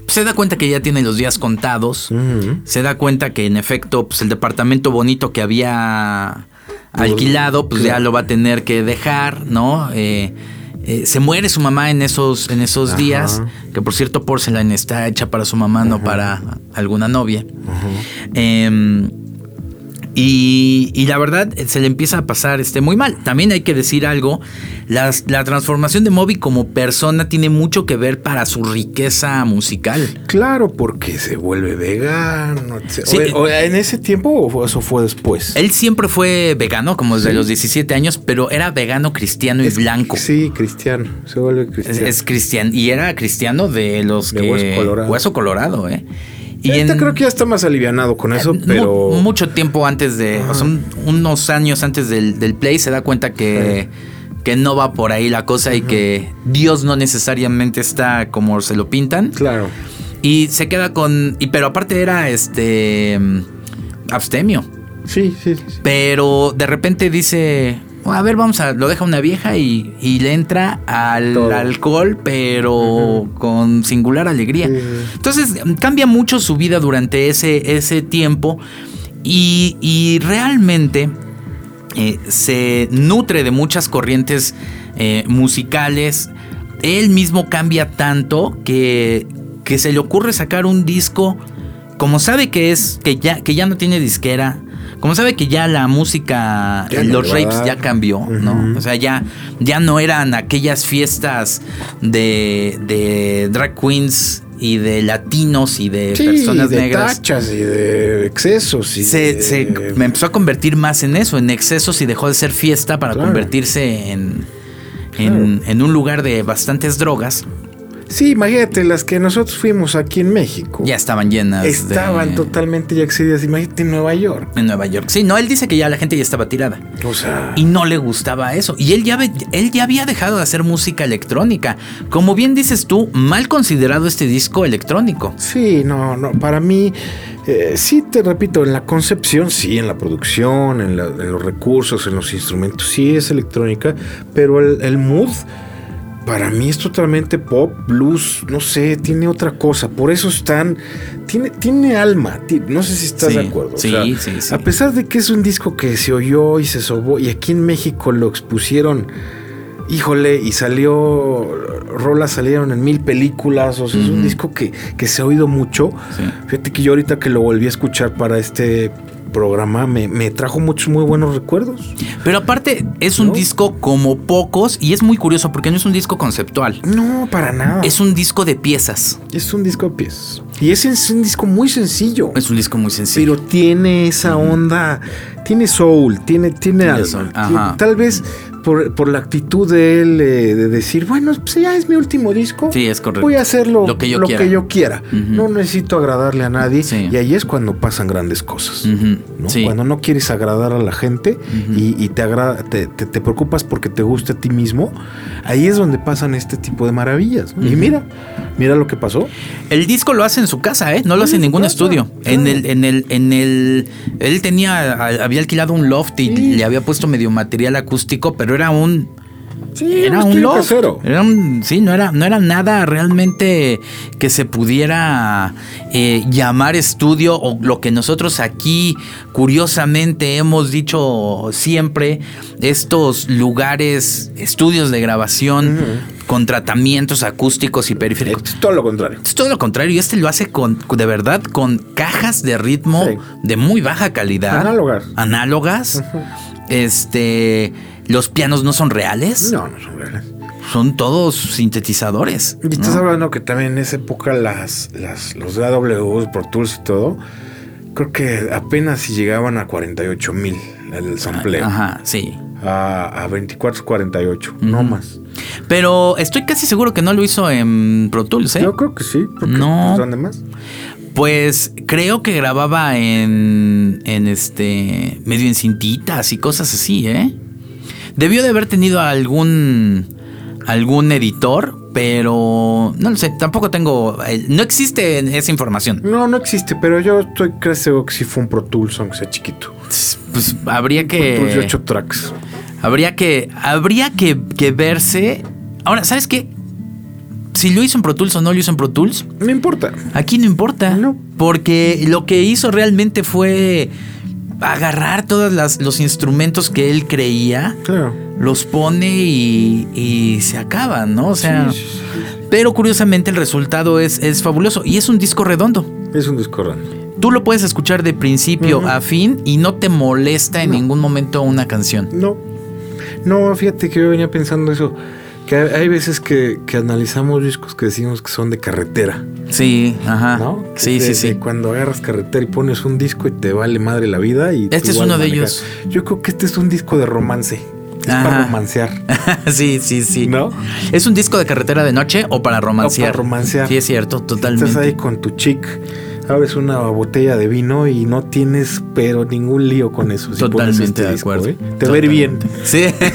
pues, se da cuenta que ya tiene los días contados. Se da cuenta que en efecto, pues el departamento bonito que había alquilado, pues ya lo va a tener que dejar, ¿no? Eh, eh, se muere su mamá en esos, en esos Ajá. días, que por cierto Porcelain está hecha para su mamá, no para alguna novia. Em, y, y la verdad eh, se le empieza a pasar este, muy mal. También hay que decir algo, las- la transformación de Moby como persona tiene mucho que ver para su riqueza musical. Claro, porque se vuelve vegano. Sí. O- o en ese tiempo o eso fue después. Él siempre fue vegano, como desde los 17 años, pero era vegano cristiano y Es- blanco. Sí, cristiano. Se vuelve Es, cristiano. es cristiano. Y era cristiano de los De que. hueso colorado. Hueso colorado, ¿eh? Y Ahorita en- creo que ya está más alivianado con eso, mu- pero. mucho tiempo antes de. O sea, un- unos años antes del, del play se da cuenta que. Que no va por ahí la cosa y que Dios no necesariamente está como se lo pintan. Claro. Y se queda con. Y pero aparte era este. abstemio. Sí, sí, sí. Pero de repente dice, a ver, vamos a, lo deja una vieja y, y le entra al Todo. alcohol, pero con singular alegría. Entonces cambia mucho su vida durante ese, ese tiempo y, y realmente eh, se nutre de muchas corrientes eh, musicales. Él mismo cambia tanto que, que se le ocurre sacar un disco. Como sabe que es que ya, que ya no tiene disquera, como sabe que ya la música, Ya eh, no los a rapes ya cambió, ¿no? O sea, ya, ya no eran aquellas fiestas de, de drag queens y de latinos y de Sí, personas de negras tachas y de excesos. Y se, de- se- me empezó a convertir más en eso, en excesos y dejó de ser fiesta para Claro. convertirse en, en, en un lugar de bastantes drogas. Sí, imagínate, las que nosotros fuimos aquí en México. Ya estaban llenas. de- Estaban totalmente ya excedidas. Imagínate en Nueva York. En Nueva York. Sí, no, él dice que ya la gente ya estaba tirada. O sea. Y no le gustaba eso. Y él ya, ve- él ya había dejado de hacer música electrónica. Como bien dices tú, mal considerado este disco electrónico. Sí, no, no, para mí, eh, sí te repito, en la concepción, sí, en la producción, en, la- en los recursos, en los instrumentos, sí es electrónica, pero el, el mood para mí es totalmente pop, blues, no sé, tiene otra cosa, por eso están, tiene, tiene alma, no sé si estás Sí, de acuerdo. o sí, sea, sí, sí. A pesar de que es un disco que se oyó y se sobó, y aquí en México lo expusieron híjole, y salió, rolas salieron en mil películas, o sea, es un disco que, que se ha oído mucho. Sí. Fíjate que yo ahorita que lo volví a escuchar para este programa, me, me trajo muchos muy buenos recuerdos. Pero aparte, es un ¿No? disco como pocos y es muy curioso porque no es un disco conceptual. No, para nada. Es un disco de piezas. Es un disco de pies. Y es, es un disco muy sencillo. Es un disco muy sencillo. Pero tiene esa onda, tiene soul, tiene, tiene, Tiene alma. soul, Tiene- tal vez por, por la actitud de él eh, de decir, bueno, pues ya es mi último disco. Sí, es correcto. Voy a hacerlo Lo que yo quiera. quiera. Ujú. No necesito agradarle a nadie. Sí. Y ahí es cuando pasan grandes cosas. Ujú, ¿no? sí. Cuando no quieres agradar a la gente y, y te, agrada, te, te- te preocupas porque te guste a ti mismo, ahí es donde pasan este tipo de maravillas. ¿no? Y mira, mira lo que pasó. El disco lo hace en su casa, ¿eh? No lo hace en ningún casa, estudio. En el, en el, en el, él tenía, había alquilado un loft y Sí. le había puesto medio material acústico, pero era un, Sí, era un loft. casero. Era un, sí, no era, no era nada realmente que se pudiera eh, llamar estudio o lo que nosotros aquí curiosamente hemos dicho siempre, estos lugares, estudios de grabación con tratamientos acústicos y periféricos. Es todo lo contrario. Es todo lo contrario, y este lo hace con, de verdad, con cajas de ritmo Sí. de muy baja calidad. Análogas. Análogas. Este. Los pianos no son reales. No, no son reales. Son todos sintetizadores. Y estás ¿no? hablando que también en esa época las, las, los DAW, Pro Tools y todo, creo que apenas si llegaban a 48 mil el sampleo. Ajá, sí. A, a 24, 48, no más. Pero estoy casi seguro que no lo hizo en Pro Tools, ¿eh? Yo creo que sí, porque No. pues, ¿dónde más? Pues creo que grababa en, en este medio en cintitas y cosas así, ¿eh? Debió de haber tenido algún algún editor, pero no lo sé, tampoco tengo el- no existe esa información. No, no existe, pero yo estoy casi seguro que sí fue un Pro Tools, aunque sea chiquito. Pues habría Pro Tools de que 8 tracks. habría que habría que, que verse. Ahora, ¿sabes qué? Si lo hizo en Pro Tools o no lo hizo en Pro Tools, No importa. Aquí no importa. No. Porque lo que hizo realmente fue agarrar todos los instrumentos que él creía, Claro. los pone y, y se acaban, ¿no? O sea. Sí, sí, sí. Pero curiosamente el resultado es, es fabuloso. Y es un disco redondo. Es un disco random. Tú lo puedes escuchar de principio a fin y no te molesta en ningún momento una canción. No. No, fíjate que yo venía pensando eso. Que hay veces que, que analizamos discos que decimos que son de carretera. Sí, ajá. ¿no? Sí, De- sí, sí. cuando agarras carretera y pones un disco y te vale madre la vida. Y Este es uno de ellos. Yo creo que este es un disco de romance. Es Ajá. para romancear. sí, sí, sí. ¿No? ¿Es un disco de carretera de noche o para romancear? O para romancear. Sí, es cierto, totalmente. Estás ahí con tu chick, abres una botella de vino y no tienes pero ningún lío con eso. si pones Totalmente este de disco, acuerdo. ¿eh? Te va a ir bien. Sí. Te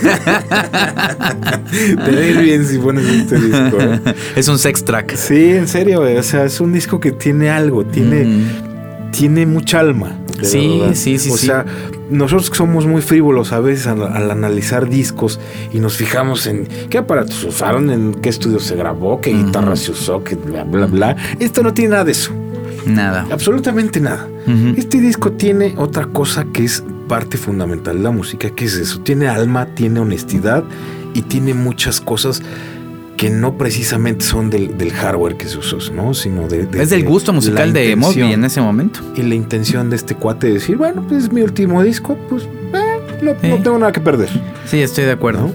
va a ir bien si pones este disco. ¿eh? es un sex track. Sí, en serio, o sea, es un disco que tiene algo, tiene, tiene mucha alma. Sí, verdad. sí, sí, O sí. sea, nosotros somos muy frívolos a veces al, al analizar discos y nos fijamos en qué aparatos usaron, en qué estudio se grabó, qué guitarra se usó, qué bla, bla, bla. Esto no tiene nada de eso, Nada. absolutamente nada. Este disco tiene otra cosa que es parte fundamental de la música, que es eso, tiene alma, tiene honestidad y tiene muchas cosas que no precisamente son del, del hardware que se usó, ¿no? Sino de, de- Es del de gusto musical de Moby en ese momento. Y la intención de este cuate de decir, bueno, pues es mi último disco, pues no, no tengo nada que perder. Sí, estoy de acuerdo. ¿No?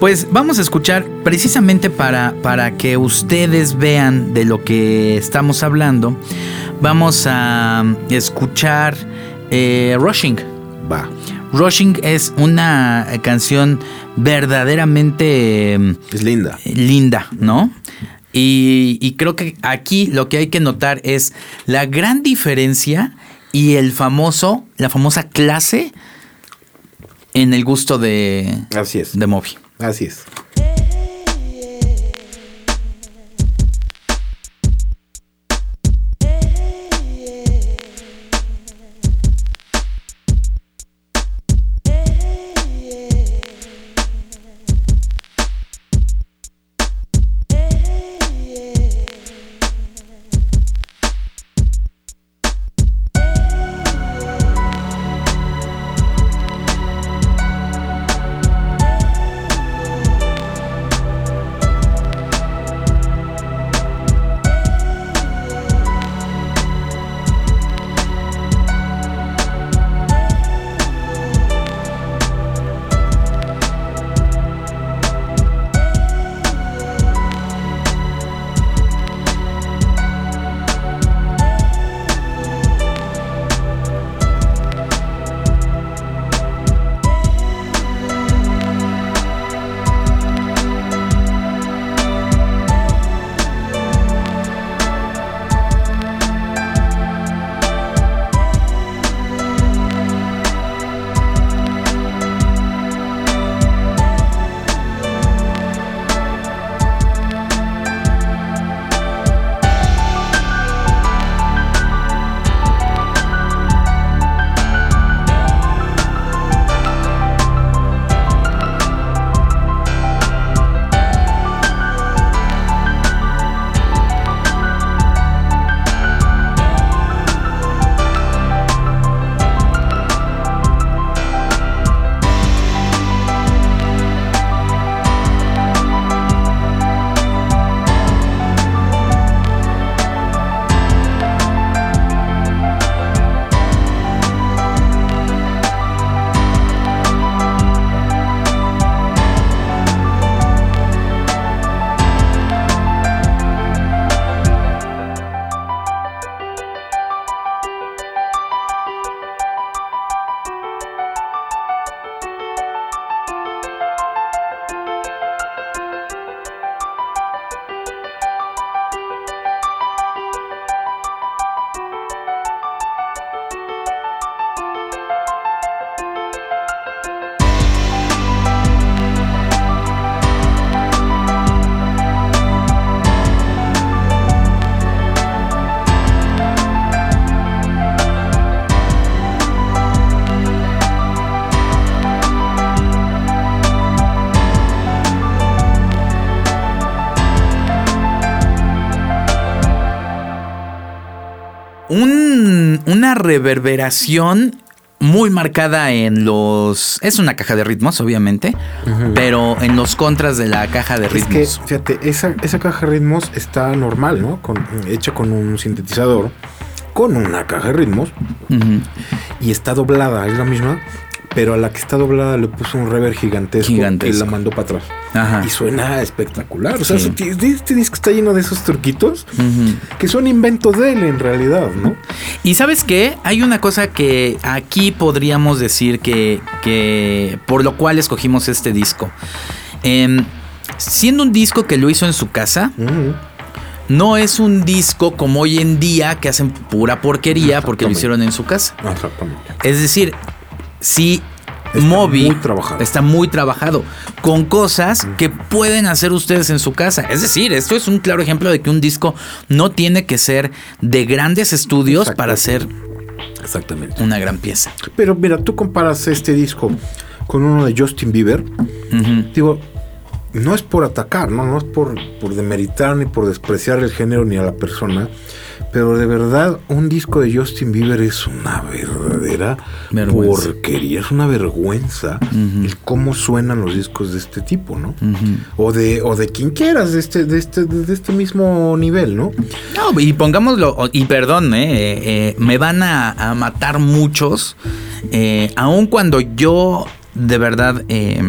Pues vamos a escuchar precisamente para, para que ustedes vean de lo que estamos hablando. Vamos a escuchar eh, Rushing. Va. Rushing es una canción verdaderamente eh, Es linda. linda, ¿no? Y, y creo que aquí lo que hay que notar es la gran diferencia y el famoso, la famosa clase en el gusto de, Así es. de Moby. Así es. Reverberación muy marcada en los... Es una caja de ritmos, obviamente, pero en los contras de la caja de Es que, ritmos. fíjate, esa, esa caja de ritmos está normal, ¿no? Con, hecha con un sintetizador, con una caja de ritmos, y está doblada, es la misma, pero a la que está doblada le puso un reverb gigantesco, Gigantesco. y la mandó para atrás. Ajá. Y suena espectacular. O sea, Sí. este, disco está lleno de esos truquitos que son inventos de él en realidad, ¿no? Y sabes qué? Hay una cosa que aquí podríamos decir que, que por lo cual escogimos este disco. Em, siendo un disco que lo hizo en su casa, no es un disco como hoy en día que hacen pura porquería porque lo hicieron en su casa. Exactamente. Es decir, si Está Moby muy trabajado. está muy trabajado con cosas que pueden hacer ustedes en su casa. Es decir, esto es un claro ejemplo de que un disco no tiene que ser de grandes estudios para hacer Exactamente. una gran pieza. Pero mira, tú comparas este disco con uno de Justin Bieber. Digo, no es por atacar, ¿no? No es por, por demeritar ni por despreciar el género ni a la persona. Pero de verdad, un disco de Justin Bieber es una verdadera Vergüenza. porquería, es una vergüenza el cómo suenan los discos de este tipo, ¿no? O de, o de quien quieras, de este, de este, de este mismo nivel, ¿no? No, y pongámoslo, y perdón, eh, eh, me van a, a matar muchos, eh, aun cuando yo de verdad eh,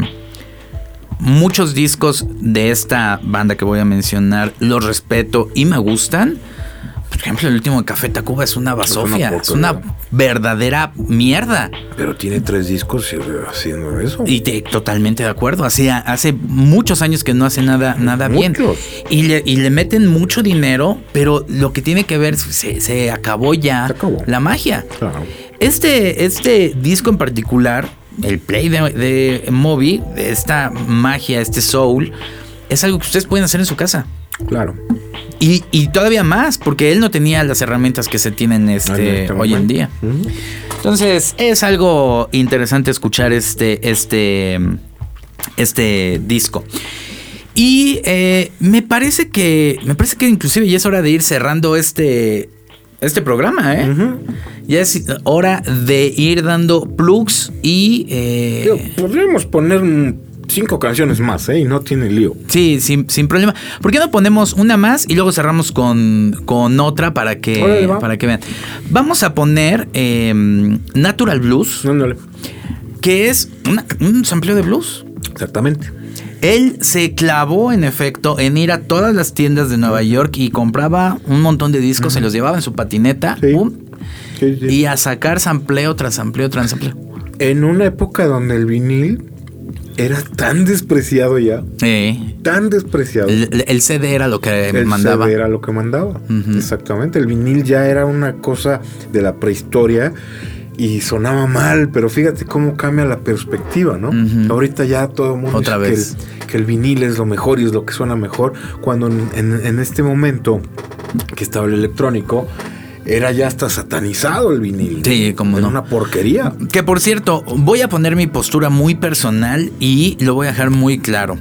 muchos discos de esta banda que voy a mencionar los respeto y me gustan. Por ejemplo, el último de Café Tacuba es una basofia, es una, verdadera mierda. Pero tiene tres discos y- haciendo eso. Y te- totalmente de acuerdo. Hacía, hace muchos años que no hace nada, nada bien. Y le, y le meten mucho dinero, pero lo que tiene que ver, se, se acabó ya Se acabó. la magia. Claro. Este, este disco en particular, el play de, de Moby, esta magia, este soul, es algo que ustedes pueden hacer en su casa. Claro. Y, y todavía más, porque él no tenía las herramientas que se tienen este, hoy en día. Entonces, es algo interesante escuchar este, este, este disco. Y eh, me parece que. Me parece que inclusive ya es hora de ir cerrando este. Este programa, ¿eh? Ya es hora de ir dando plugs y. eh, podríamos poner mm, cinco canciones más, ¿eh? Y no tiene lío. Sí, sin, sin problema. ¿Por qué no ponemos una más y luego cerramos con, con otra para que, Órale, para que vean? Vamos a poner eh, Natural Blues, Ándale. que es una- un sampleo de blues. Exactamente. Él se clavó, en efecto, en ir a todas las tiendas de Nueva York y compraba un montón de discos, se los llevaba en su patineta Sí, sí. y a sacar sampleo tras sampleo tras sampleo. En una época donde el vinil era tan despreciado ya, Sí. tan despreciado. El, el CD era lo que el mandaba. CD era lo que mandaba. Exactamente. El vinil ya era una cosa de la prehistoria y sonaba mal, pero fíjate cómo cambia la perspectiva, ¿no? Ahorita ya todo el mundo Otra dice vez. Que, el, que el vinil es lo mejor y es lo que suena mejor, cuando en, en- en este momento que estaba el electrónico, era ya hasta satanizado el vinil. Sí, cómo Era no. una porquería. Que por cierto, voy a poner mi postura muy personal y lo voy a dejar muy claro.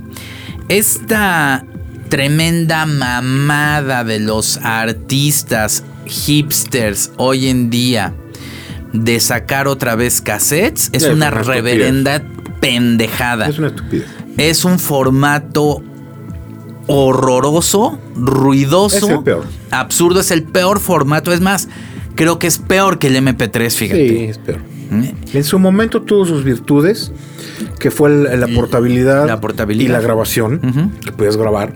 Esta tremenda mamada de los artistas hipsters hoy en día de sacar otra vez cassettes es Es una una estupidez. reverenda pendejada. Es una estupidez. Es un formato horroroso, ruidoso, Es el peor. absurdo, es el peor formato. Es más, creo que es peor que el MP3, fíjate. Sí, es peor. ¿Eh? En su momento tuvo sus virtudes, que fue la portabilidad, La portabilidad. y la grabación, que podías grabar.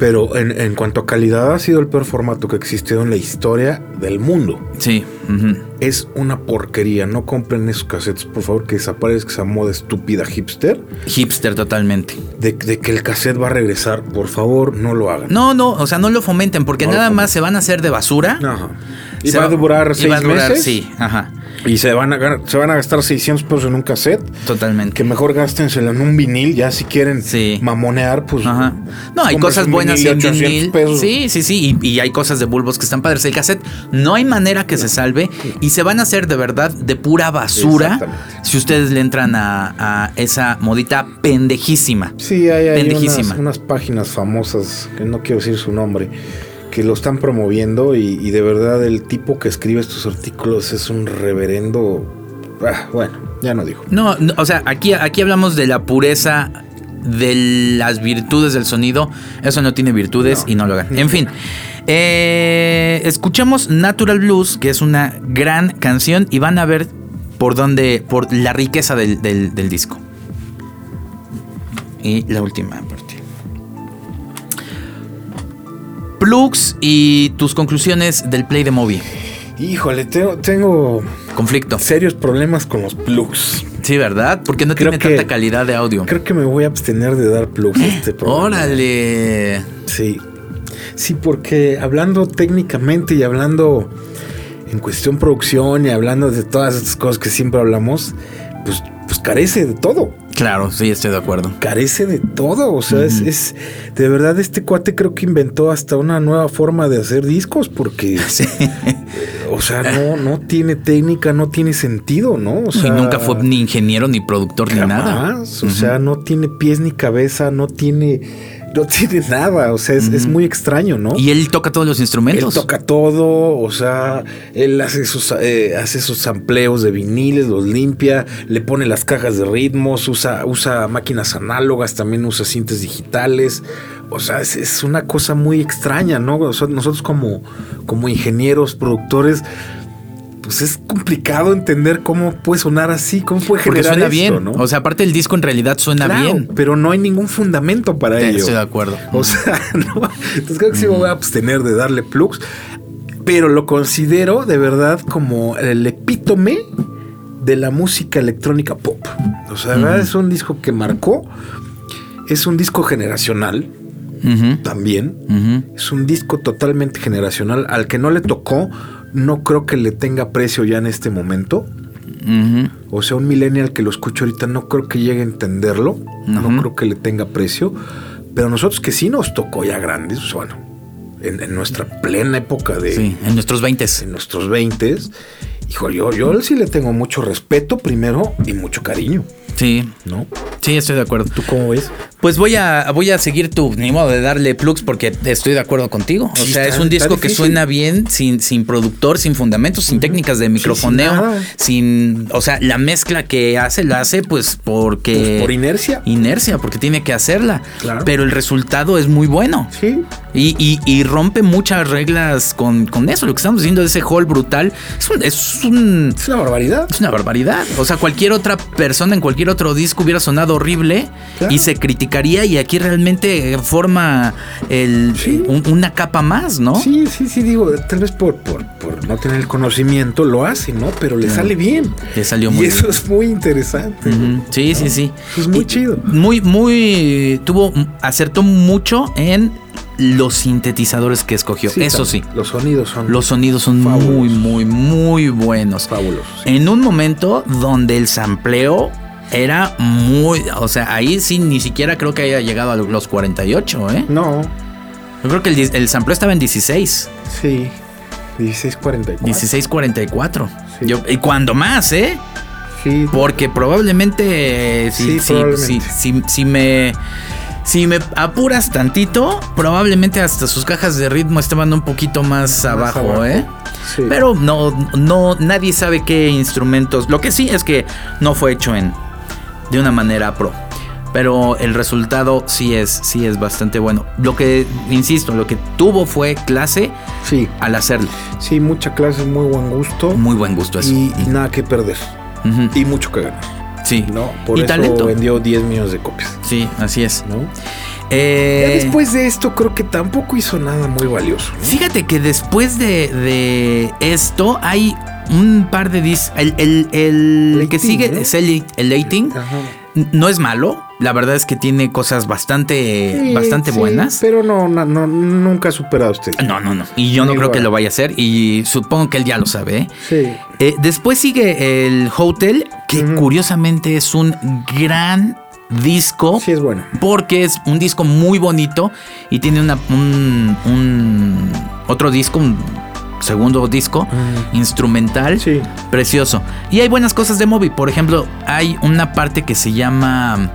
Pero en, en cuanto a calidad, ha sido el peor formato que ha existido en la historia del mundo. Sí. ujú. Es una porquería. No compren esos cassettes, por favor, que desaparezca esa moda estúpida hipster Hipster totalmente. de, de que el cassette va a regresar. Por favor, no lo hagan. No, no, o sea, no lo fomenten porque No nada más se van a hacer de basura. Ajá. Y Se va a durar seis va a durar, meses. Sí, ajá, Y se van, a, se van a gastar 600 pesos en un cassette. totalmente. Que mejor gástenselo en un vinil, ya si quieren Sí. mamonear, pues. Ajá. No, hay cosas buenas en de 800 vinil. pesos. Sí, sí, sí. Y, y hay cosas de bulbos que están padres. El cassette no hay manera que se salve. Y se van a hacer de verdad de pura basura. Si ustedes le entran a, a esa modita pendejísima. Sí, hay, hay Pendejísima. unas, unas páginas famosas, que no quiero decir su nombre, que lo están promoviendo y, y de verdad el tipo que escribe estos artículos es un reverendo... Ah, bueno, ya no digo. No, no, o sea, aquí, aquí hablamos de la pureza de las virtudes del sonido. Eso no tiene virtudes y no lo hagan. En fin, eh, escuchamos Natural Blues, que es una gran canción, y van a ver por dónde, por la riqueza del, del- del disco. Y la última Plugs y tus conclusiones del play de movie. Híjole, tengo, tengo Conflicto. serios problemas con los plugs. Sí, ¿verdad? Porque no Creo tiene que- tanta calidad de audio. Creo que me voy a abstener de dar plugs a este programa. Órale. Sí. Sí, porque hablando técnicamente y hablando en cuestión producción y hablando de todas estas cosas que siempre hablamos, pues, pues carece de todo. Claro, sí, estoy de acuerdo. Carece de todo. O sea, es, es- de verdad este cuate creo que inventó hasta una nueva forma de hacer discos porque, Sí. o sea, no, no tiene técnica, no tiene sentido, ¿no? O sea, y nunca fue ni ingeniero, ni productor, ni nada. O sea, no tiene pies ni cabeza, no tiene, no tiene nada. O sea, es, es muy extraño, ¿no? Y él toca todos los Él instrumentos. toca todo, o sea, él hace sus, eh, hace sus sampleos de viniles, los limpia, le pone las cajas de ritmos, usa, usa máquinas análogas, también usa cintas digitales. O sea, es, es una cosa muy extraña, ¿no? O sea, nosotros como, como ingenieros, productores, pues es complicado entender cómo puede sonar así, cómo puede Porque generar suena esto, bien. ¿no? O sea, aparte el disco en realidad suena Claro, bien. pero no hay ningún fundamento para Sí, ello. Estoy de acuerdo. O sea, no. Entonces creo que sí me voy a abstener de darle plugs. Pero lo considero de verdad como el epítome de la música electrónica pop. O sea, es un disco que marcó. Es un disco generacional también. Es un disco totalmente generacional. Al que no le tocó, no creo que le tenga precio ya en este momento. O sea, un millennial que lo escucho ahorita no creo que llegue a entenderlo. No creo que le tenga precio. Pero nosotros que sí nos tocó ya grandes, bueno, en, en nuestra plena época de Sí, en nuestros 20 en nuestros 20 hijo, yo, yo sí le tengo mucho respeto primero y mucho cariño, Sí, ¿no? sí, estoy de acuerdo. ¿Tú cómo ves? Pues voy a, voy a seguir tu ni modo de darle plugs porque estoy de acuerdo contigo. O Sí, sea, está- es un disco que suena bien, sin, sin productor, sin fundamentos, sin técnicas de microfoneo, sin, o sea, la mezcla que hace la hace pues porque Pues por inercia. inercia, porque tiene que hacerla. Claro. Pero el resultado es muy bueno. Sí. Y, y- y rompe muchas reglas con, con eso. Lo que estamos diciendo de ese hall brutal es un- es un, Es una barbaridad. es una barbaridad. O sea, cualquier otra persona en cualquier otro disco hubiera sonado horrible Claro. y se criticaría y aquí realmente forma el, Sí. un- una capa más, ¿no? Sí, sí, sí, digo, tal vez por, por, por no tener el conocimiento lo hace, ¿no? Pero le sale bien. Le salió y muy eso bien. es muy interesante. Ujú. Sí, sí, sí. Eso es muy Y chido. Muy, muy. Tuvo. Acertó mucho en los sintetizadores que escogió. Eso sí. Los sonidos son Los sonidos son Fabulosos. muy, muy, muy buenos. fabulosos. En un momento donde el sampleo era muy. O sea, ahí sí ni siquiera creo que haya llegado a los 48, ¿eh? No, Yo creo que el, el sampleo estaba en 16. sí. 1644. 1644. Sí. Yo, y cuando más, ¿eh? Sí, Porque probablemente eh, si, Sí, si- probablemente. si- si- si me si me apuras tantito, probablemente hasta sus cajas de ritmo estaban un poquito más, abajo, abajo. ¿eh? Sí. Pero no, no, nadie sabe qué instrumentos. Lo que sí es que no fue hecho en de una manera pro. Pero el resultado sí es, sí es bastante bueno. Lo que, insisto, lo que tuvo fue clase sí, al hacerlo. sí, mucha clase, muy buen gusto. Muy buen gusto eso. y, y nada que perder. Y mucho que ganar. Sí. ¿No? Por y eso talento. vendió 10 millones de copias. Sí, así es. ¿No? Eh, Ya después de esto, creo que tampoco hizo nada muy valioso. ¿no? Fíjate que después de, de esto hay un par de discos. El, el, el que sigue ¿no? es el, el Lating. No es malo. La verdad es que tiene cosas bastante, Sí, bastante sí, buenas. Pero no, no, no, nunca ha superado a usted. No, no, no. Y yo no creo que lo vaya a hacer. Y supongo que él ya lo sabe. ¿eh? Sí. Eh, después sigue el Hotel, que curiosamente es un gran disco. Sí, es bueno. Porque es un disco muy bonito y tiene una, un, un- otro disco, un segundo disco instrumental Sí. precioso. Y hay buenas cosas de Moby. Por ejemplo, hay una parte que se llama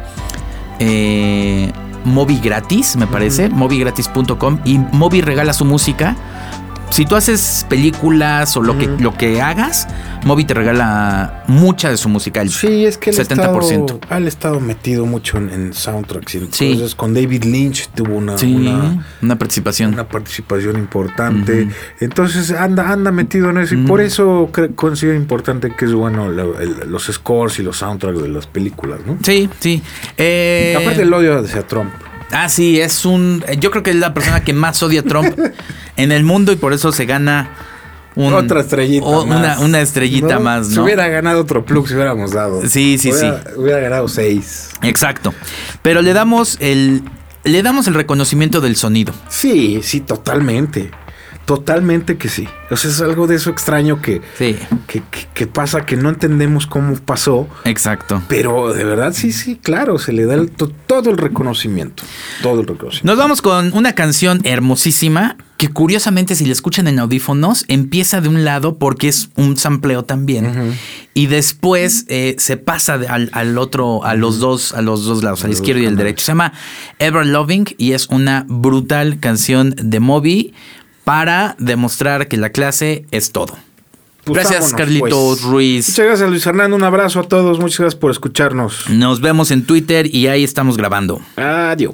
eh, Moby Gratis, me parece, mobygratis.com y Moby regala su música. Si tú haces películas o lo, que, lo que hagas, Moby te regala mucha de su música. el Sí, es que él 70%. Estado, él ha estado metido mucho en, en soundtracks. Sí. Entonces, con David Lynch tuvo una, Sí, una, una, participación. una participación importante. Entonces, anda, anda metido en eso. Y por eso considero importante que es bueno lo- el- los scores y los soundtracks de las películas, ¿no? Sí, sí. Eh, Aparte, el odio hacia Trump. Ah, sí, es un. Yo creo que es la persona que más odia a Trump en el mundo y por eso se gana un- Otra estrellita. o- más. Una, una estrellita más, Si ¿no? hubiera ganado otro plug, si hubiéramos dado. Sí, sí, Hubiera- Hubiera ganado seis. Exacto. Pero le damos el. Le damos el reconocimiento del sonido. Sí, sí, totalmente. Totalmente que sí. O sea, es algo de eso extraño que, Sí. que, que- que pasa, que no entendemos cómo pasó. Exacto. Pero de verdad, sí, sí, claro, se le da el todo el reconocimiento. Todo el reconocimiento. Nos vamos con una canción hermosísima que curiosamente si la escuchan en audífonos empieza de un lado porque es un sampleo también y después eh, se pasa al, al otro a los dos a los dos lados al izquierdo y al derecho se llama Ever Loving y es una brutal canción de Moby para demostrar que la clase es todo. Pues gracias vámonos, Carlitos pues. Ruiz. Muchas gracias, Luis Fernando. Un abrazo a todos. Muchas gracias por escucharnos. Nos vemos en Twitter y ahí estamos grabando. Adiós.